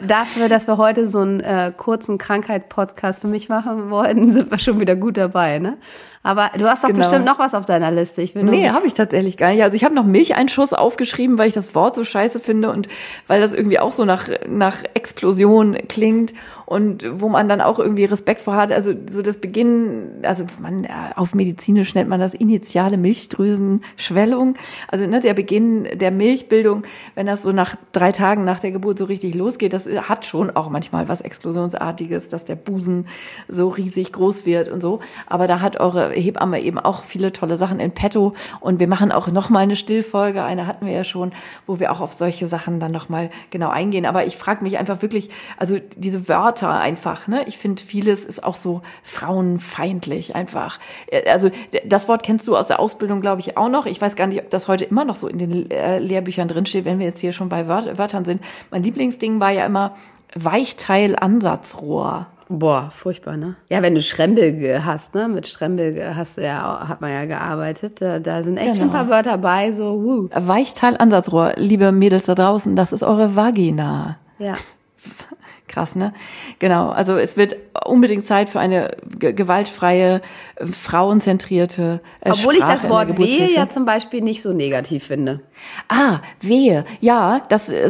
Dafür, dass wir heute so einen äh, kurzen Krankheit-Podcast für mich machen wollten, sind wir schon wieder gut dabei, ne? Aber du hast doch genau. bestimmt noch was auf deiner Liste. Ich will nee, habe ich tatsächlich gar nicht. Also ich habe noch Milcheinschuss aufgeschrieben, weil ich das Wort so scheiße finde und weil das irgendwie auch so nach, nach Explosion klingt und wo man dann auch irgendwie Respekt vor hat. Also so das Beginn, also man, auf medizinisch nennt man das initiale Milchdrüsenschwellung. Also ne, der Beginn der Milchbildung, wenn das so nach drei Tagen nach der Geburt so richtig losgeht, das hat schon auch manchmal was Explosionsartiges, dass der Busen so riesig groß wird und so. Aber da hat eure Hebamme eben auch viele tolle Sachen in petto. Und wir machen auch nochmal eine Stillfolge, eine hatten wir ja schon, wo wir auch auf solche Sachen dann nochmal genau eingehen. Aber ich frage mich einfach wirklich, also diese Wörter einfach, ne? Ich finde, vieles ist auch so frauenfeindlich einfach. Also das Wort kennst du aus der Ausbildung, glaube ich, auch noch. Ich weiß gar nicht, ob das heute immer noch so in den äh, Lehrbüchern drinsteht, wenn wir jetzt hier schon bei Wörtern sind. Mein Lieblingsding war ja immer Weichteil-Ansatzrohr. Boah, furchtbar, ne? Ja, wenn du Schrembel hast, ne? Mit Schrembel hast du ja, hat man ja gearbeitet. Da, da sind echt genau. schon ein genau. paar Wörter bei, so, wuh. Weichteil-Ansatzrohr, liebe Mädels da draußen, das ist eure Vagina. Ja. Krass, ne? Genau. Also es wird unbedingt Zeit für eine gewaltfreie, äh, frauenzentrierte äh, Obwohl Sprache ich das Wort Wehe ja zum Beispiel nicht so negativ finde. Ah, Wehe. Ja, das äh,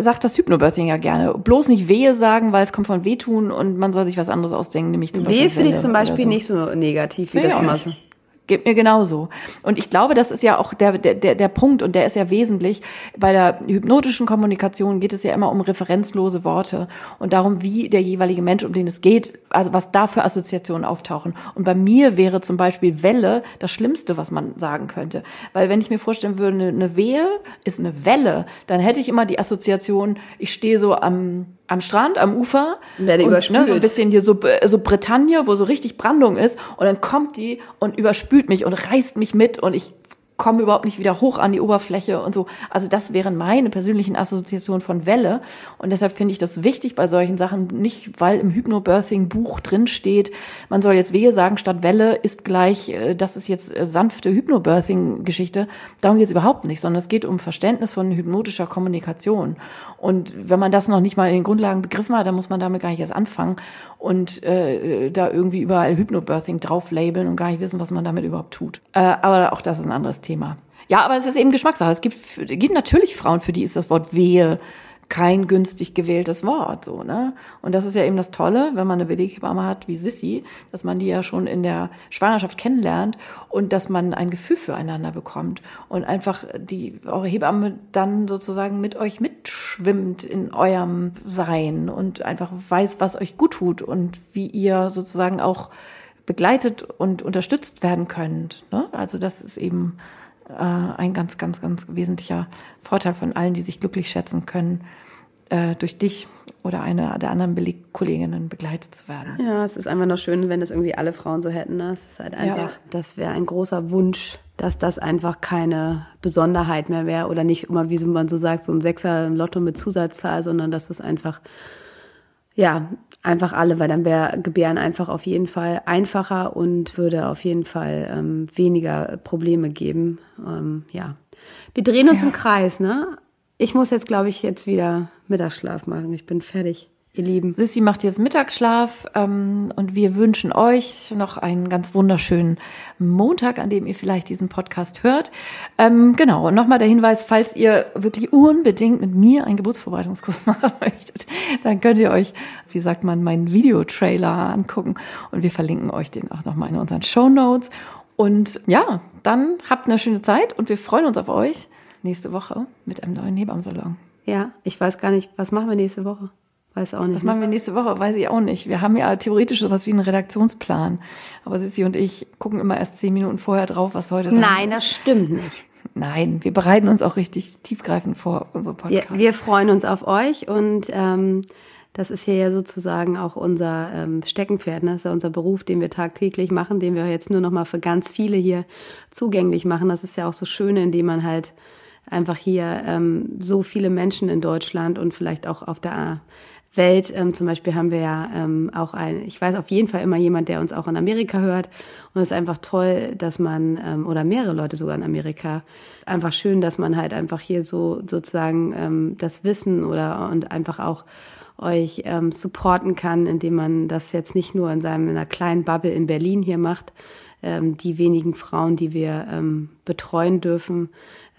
sagt das Hypnobirthing ja gerne. Bloß nicht Wehe sagen, weil es kommt von Wehtun und man soll sich was anderes ausdenken, nämlich zum Wehe finde ich zum Beispiel so. nicht so negativ, wie Wehe das immer so. Geht mir genauso. Und ich glaube, das ist ja auch der, der, der Punkt und der ist ja wesentlich. Bei der hypnotischen Kommunikation geht es ja immer um referenzlose Worte und darum, wie der jeweilige Mensch, um den es geht, also was da für Assoziationen auftauchen. Und bei mir wäre zum Beispiel Welle das Schlimmste, was man sagen könnte. Weil wenn ich mir vorstellen würde, eine, eine Wehe ist eine Welle, dann hätte ich immer die Assoziation, ich stehe so am am Strand, am Ufer. Werde und, überspült. Ne, so ein bisschen hier so, so Bretagne, wo so richtig Brandung ist. Und dann kommt die und überspült mich und reißt mich mit und ich komme überhaupt nicht wieder hoch an die Oberfläche und so. Also das wären meine persönlichen Assoziationen von Welle. Und deshalb finde ich das wichtig bei solchen Sachen, nicht weil im Hypnobirthing-Buch drin steht, man soll jetzt Wehe sagen, statt Welle ist gleich, äh, das ist jetzt äh, sanfte Hypnobirthing-Geschichte. Darum geht es überhaupt nicht, sondern es geht um Verständnis von hypnotischer Kommunikation. Und wenn man das noch nicht mal in den Grundlagen begriffen hat, dann muss man damit gar nicht erst anfangen und äh, da irgendwie überall Hypnobirthing drauf labeln und gar nicht wissen, was man damit überhaupt tut. Äh, aber auch das ist ein anderes Thema. Ja, aber es ist eben Geschmackssache. Es gibt, gibt natürlich Frauen, für die ist das Wort Wehe kein günstig gewähltes Wort, so, ne? Und das ist ja eben das Tolle, wenn man eine Beleghebamme hat wie Sissy, dass man die ja schon in der Schwangerschaft kennenlernt und dass man ein Gefühl füreinander bekommt und einfach die, eure Hebamme dann sozusagen mit euch mitschwimmt in eurem Sein und einfach weiß, was euch gut tut und wie ihr sozusagen auch begleitet und unterstützt werden könnt, ne? Also das ist eben äh, ein ganz, ganz, ganz wesentlicher Vorteil von allen, die sich glücklich schätzen können, äh, durch dich oder eine der anderen Belegkolleginnen begleitet zu werden. Ja, es ist einfach noch schön, wenn das irgendwie alle Frauen so hätten. Ne? Es ist halt einfach, ja. das wäre ein großer Wunsch, dass das einfach keine Besonderheit mehr wäre oder nicht immer, wie man so sagt, so ein Sechser im Lotto mit Zusatzzahl, sondern dass das einfach, ja, einfach alle, weil dann wäre Gebären einfach auf jeden Fall einfacher und würde auf jeden Fall ähm, weniger Probleme geben. Ähm, ja, wir drehen uns ja. im Kreis, ne? Ich muss jetzt, glaube ich, jetzt wieder Mittagsschlaf machen. Ich bin fertig ihr Lieben. Sissi macht jetzt Mittagsschlaf ähm, und wir wünschen euch noch einen ganz wunderschönen Montag, an dem ihr vielleicht diesen Podcast hört. Ähm, genau, und nochmal der Hinweis, falls ihr wirklich unbedingt mit mir einen Geburtsvorbereitungskurs machen möchtet, dann könnt ihr euch, wie sagt man, meinen Videotrailer angucken und wir verlinken euch den auch nochmal in unseren Show Notes. Und ja, dann habt eine schöne Zeit und wir freuen uns auf euch nächste Woche mit einem neuen Hebammensalon. Ja, ich weiß gar nicht, was machen wir nächste Woche? Weiß auch nicht. Was machen wir nächste Woche? Weiß ich auch nicht. Wir haben ja theoretisch sowas wie einen Redaktionsplan. Aber Sissi und ich gucken immer erst zehn Minuten vorher drauf, was heute dran Nein, das stimmt nicht. Nein, wir bereiten uns auch richtig tiefgreifend vor auf unsere Podcast. Ja, wir freuen uns auf euch und ähm, das ist hier ja sozusagen auch unser ähm, Steckenpferd. Ne? Das ist ja unser Beruf, den wir tagtäglich machen, den wir jetzt nur noch mal für ganz viele hier zugänglich machen. Das ist ja auch so schön, indem man halt einfach hier ähm, so viele Menschen in Deutschland und vielleicht auch auf der Welt. Ähm, zum Beispiel haben wir ja ähm, auch ein, ich weiß auf jeden Fall immer jemand, der uns auch in Amerika hört. Und es ist einfach toll, dass man, ähm, oder mehrere Leute sogar in Amerika, einfach schön, dass man halt einfach hier so sozusagen ähm, das Wissen oder und einfach auch euch ähm, supporten kann, indem man das jetzt nicht nur in seinem in einer kleinen Bubble in Berlin hier macht, ähm, die wenigen Frauen, die wir ähm, betreuen dürfen.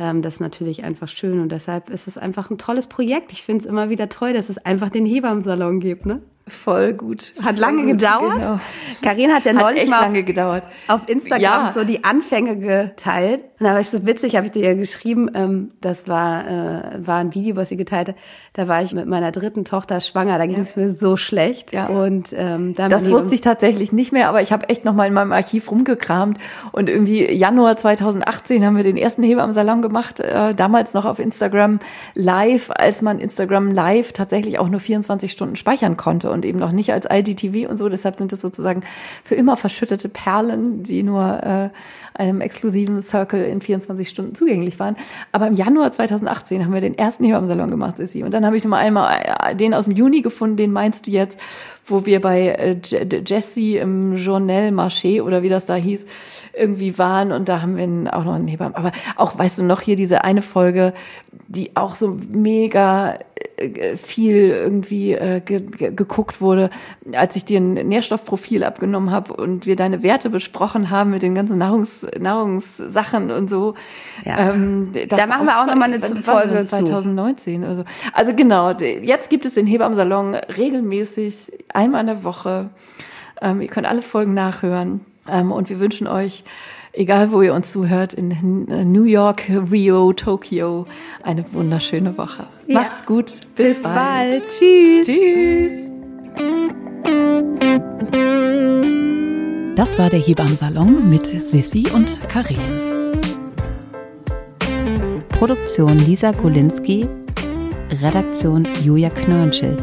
Ähm, das ist natürlich einfach schön und deshalb ist es einfach ein tolles Projekt. Ich finde es immer wieder toll, dass es einfach den Hebammensalon gibt. Ne? Voll gut. Hat lange gut, gedauert. Genau. Karin hat ja Hat neulich echt mal lange gedauert. auf Instagram Ja. so die Anfänge geteilt. Und da war ich so witzig, habe ich dir ja geschrieben, ähm, das war, äh, war ein Video, was sie geteilt hat. Da war ich mit meiner dritten Tochter schwanger, da ging es mir so schlecht. Ja. Und ähm, da Das wusste ich tatsächlich nicht mehr, aber ich habe echt noch mal in meinem Archiv rumgekramt und irgendwie Januar 2018 haben wir den ersten Hebammensalon gemacht, äh, damals noch auf Instagram Live, als man Instagram Live tatsächlich auch nur 24 Stunden speichern konnte und eben noch nicht als IGTV und so. Deshalb sind es sozusagen für immer verschüttete Perlen, die nur äh, einem exklusiven Circle in 24 Stunden zugänglich waren. Aber im Januar 2018 haben wir den ersten Hebammensalon gemacht, Sissi. Und dann habe ich noch mal einmal äh, den aus dem Juni gefunden, den meinst du jetzt, wo wir bei äh, Je- Jessie im Journal Marché oder wie das da hieß, irgendwie waren und da haben wir auch noch einen Hebammen. Aber auch, weißt du noch, hier diese eine Folge, die auch so mega äh, viel irgendwie äh, ge ge geguckt wurde, als ich dir ein Nährstoffprofil abgenommen habe und wir deine Werte besprochen haben mit den ganzen Nahrungs Nahrungssachen und so. Ja. Ähm, Da machen wir auch noch mal eine Folge zu. 2019 oder so. Also genau, jetzt gibt es den Hebammensalon regelmäßig, einmal in der Woche. Ähm, ihr könnt alle Folgen nachhören. Ähm, und wir wünschen euch, egal wo ihr uns zuhört, in N- New York, Rio, Tokio, eine wunderschöne Woche. Ja. Macht's gut. Bis bald. Tschüss. Tschüss. Das war der Hebammensalon mit Sissi und Karin. Produktion Lisa Golinski, Redaktion Julia Knörnschild.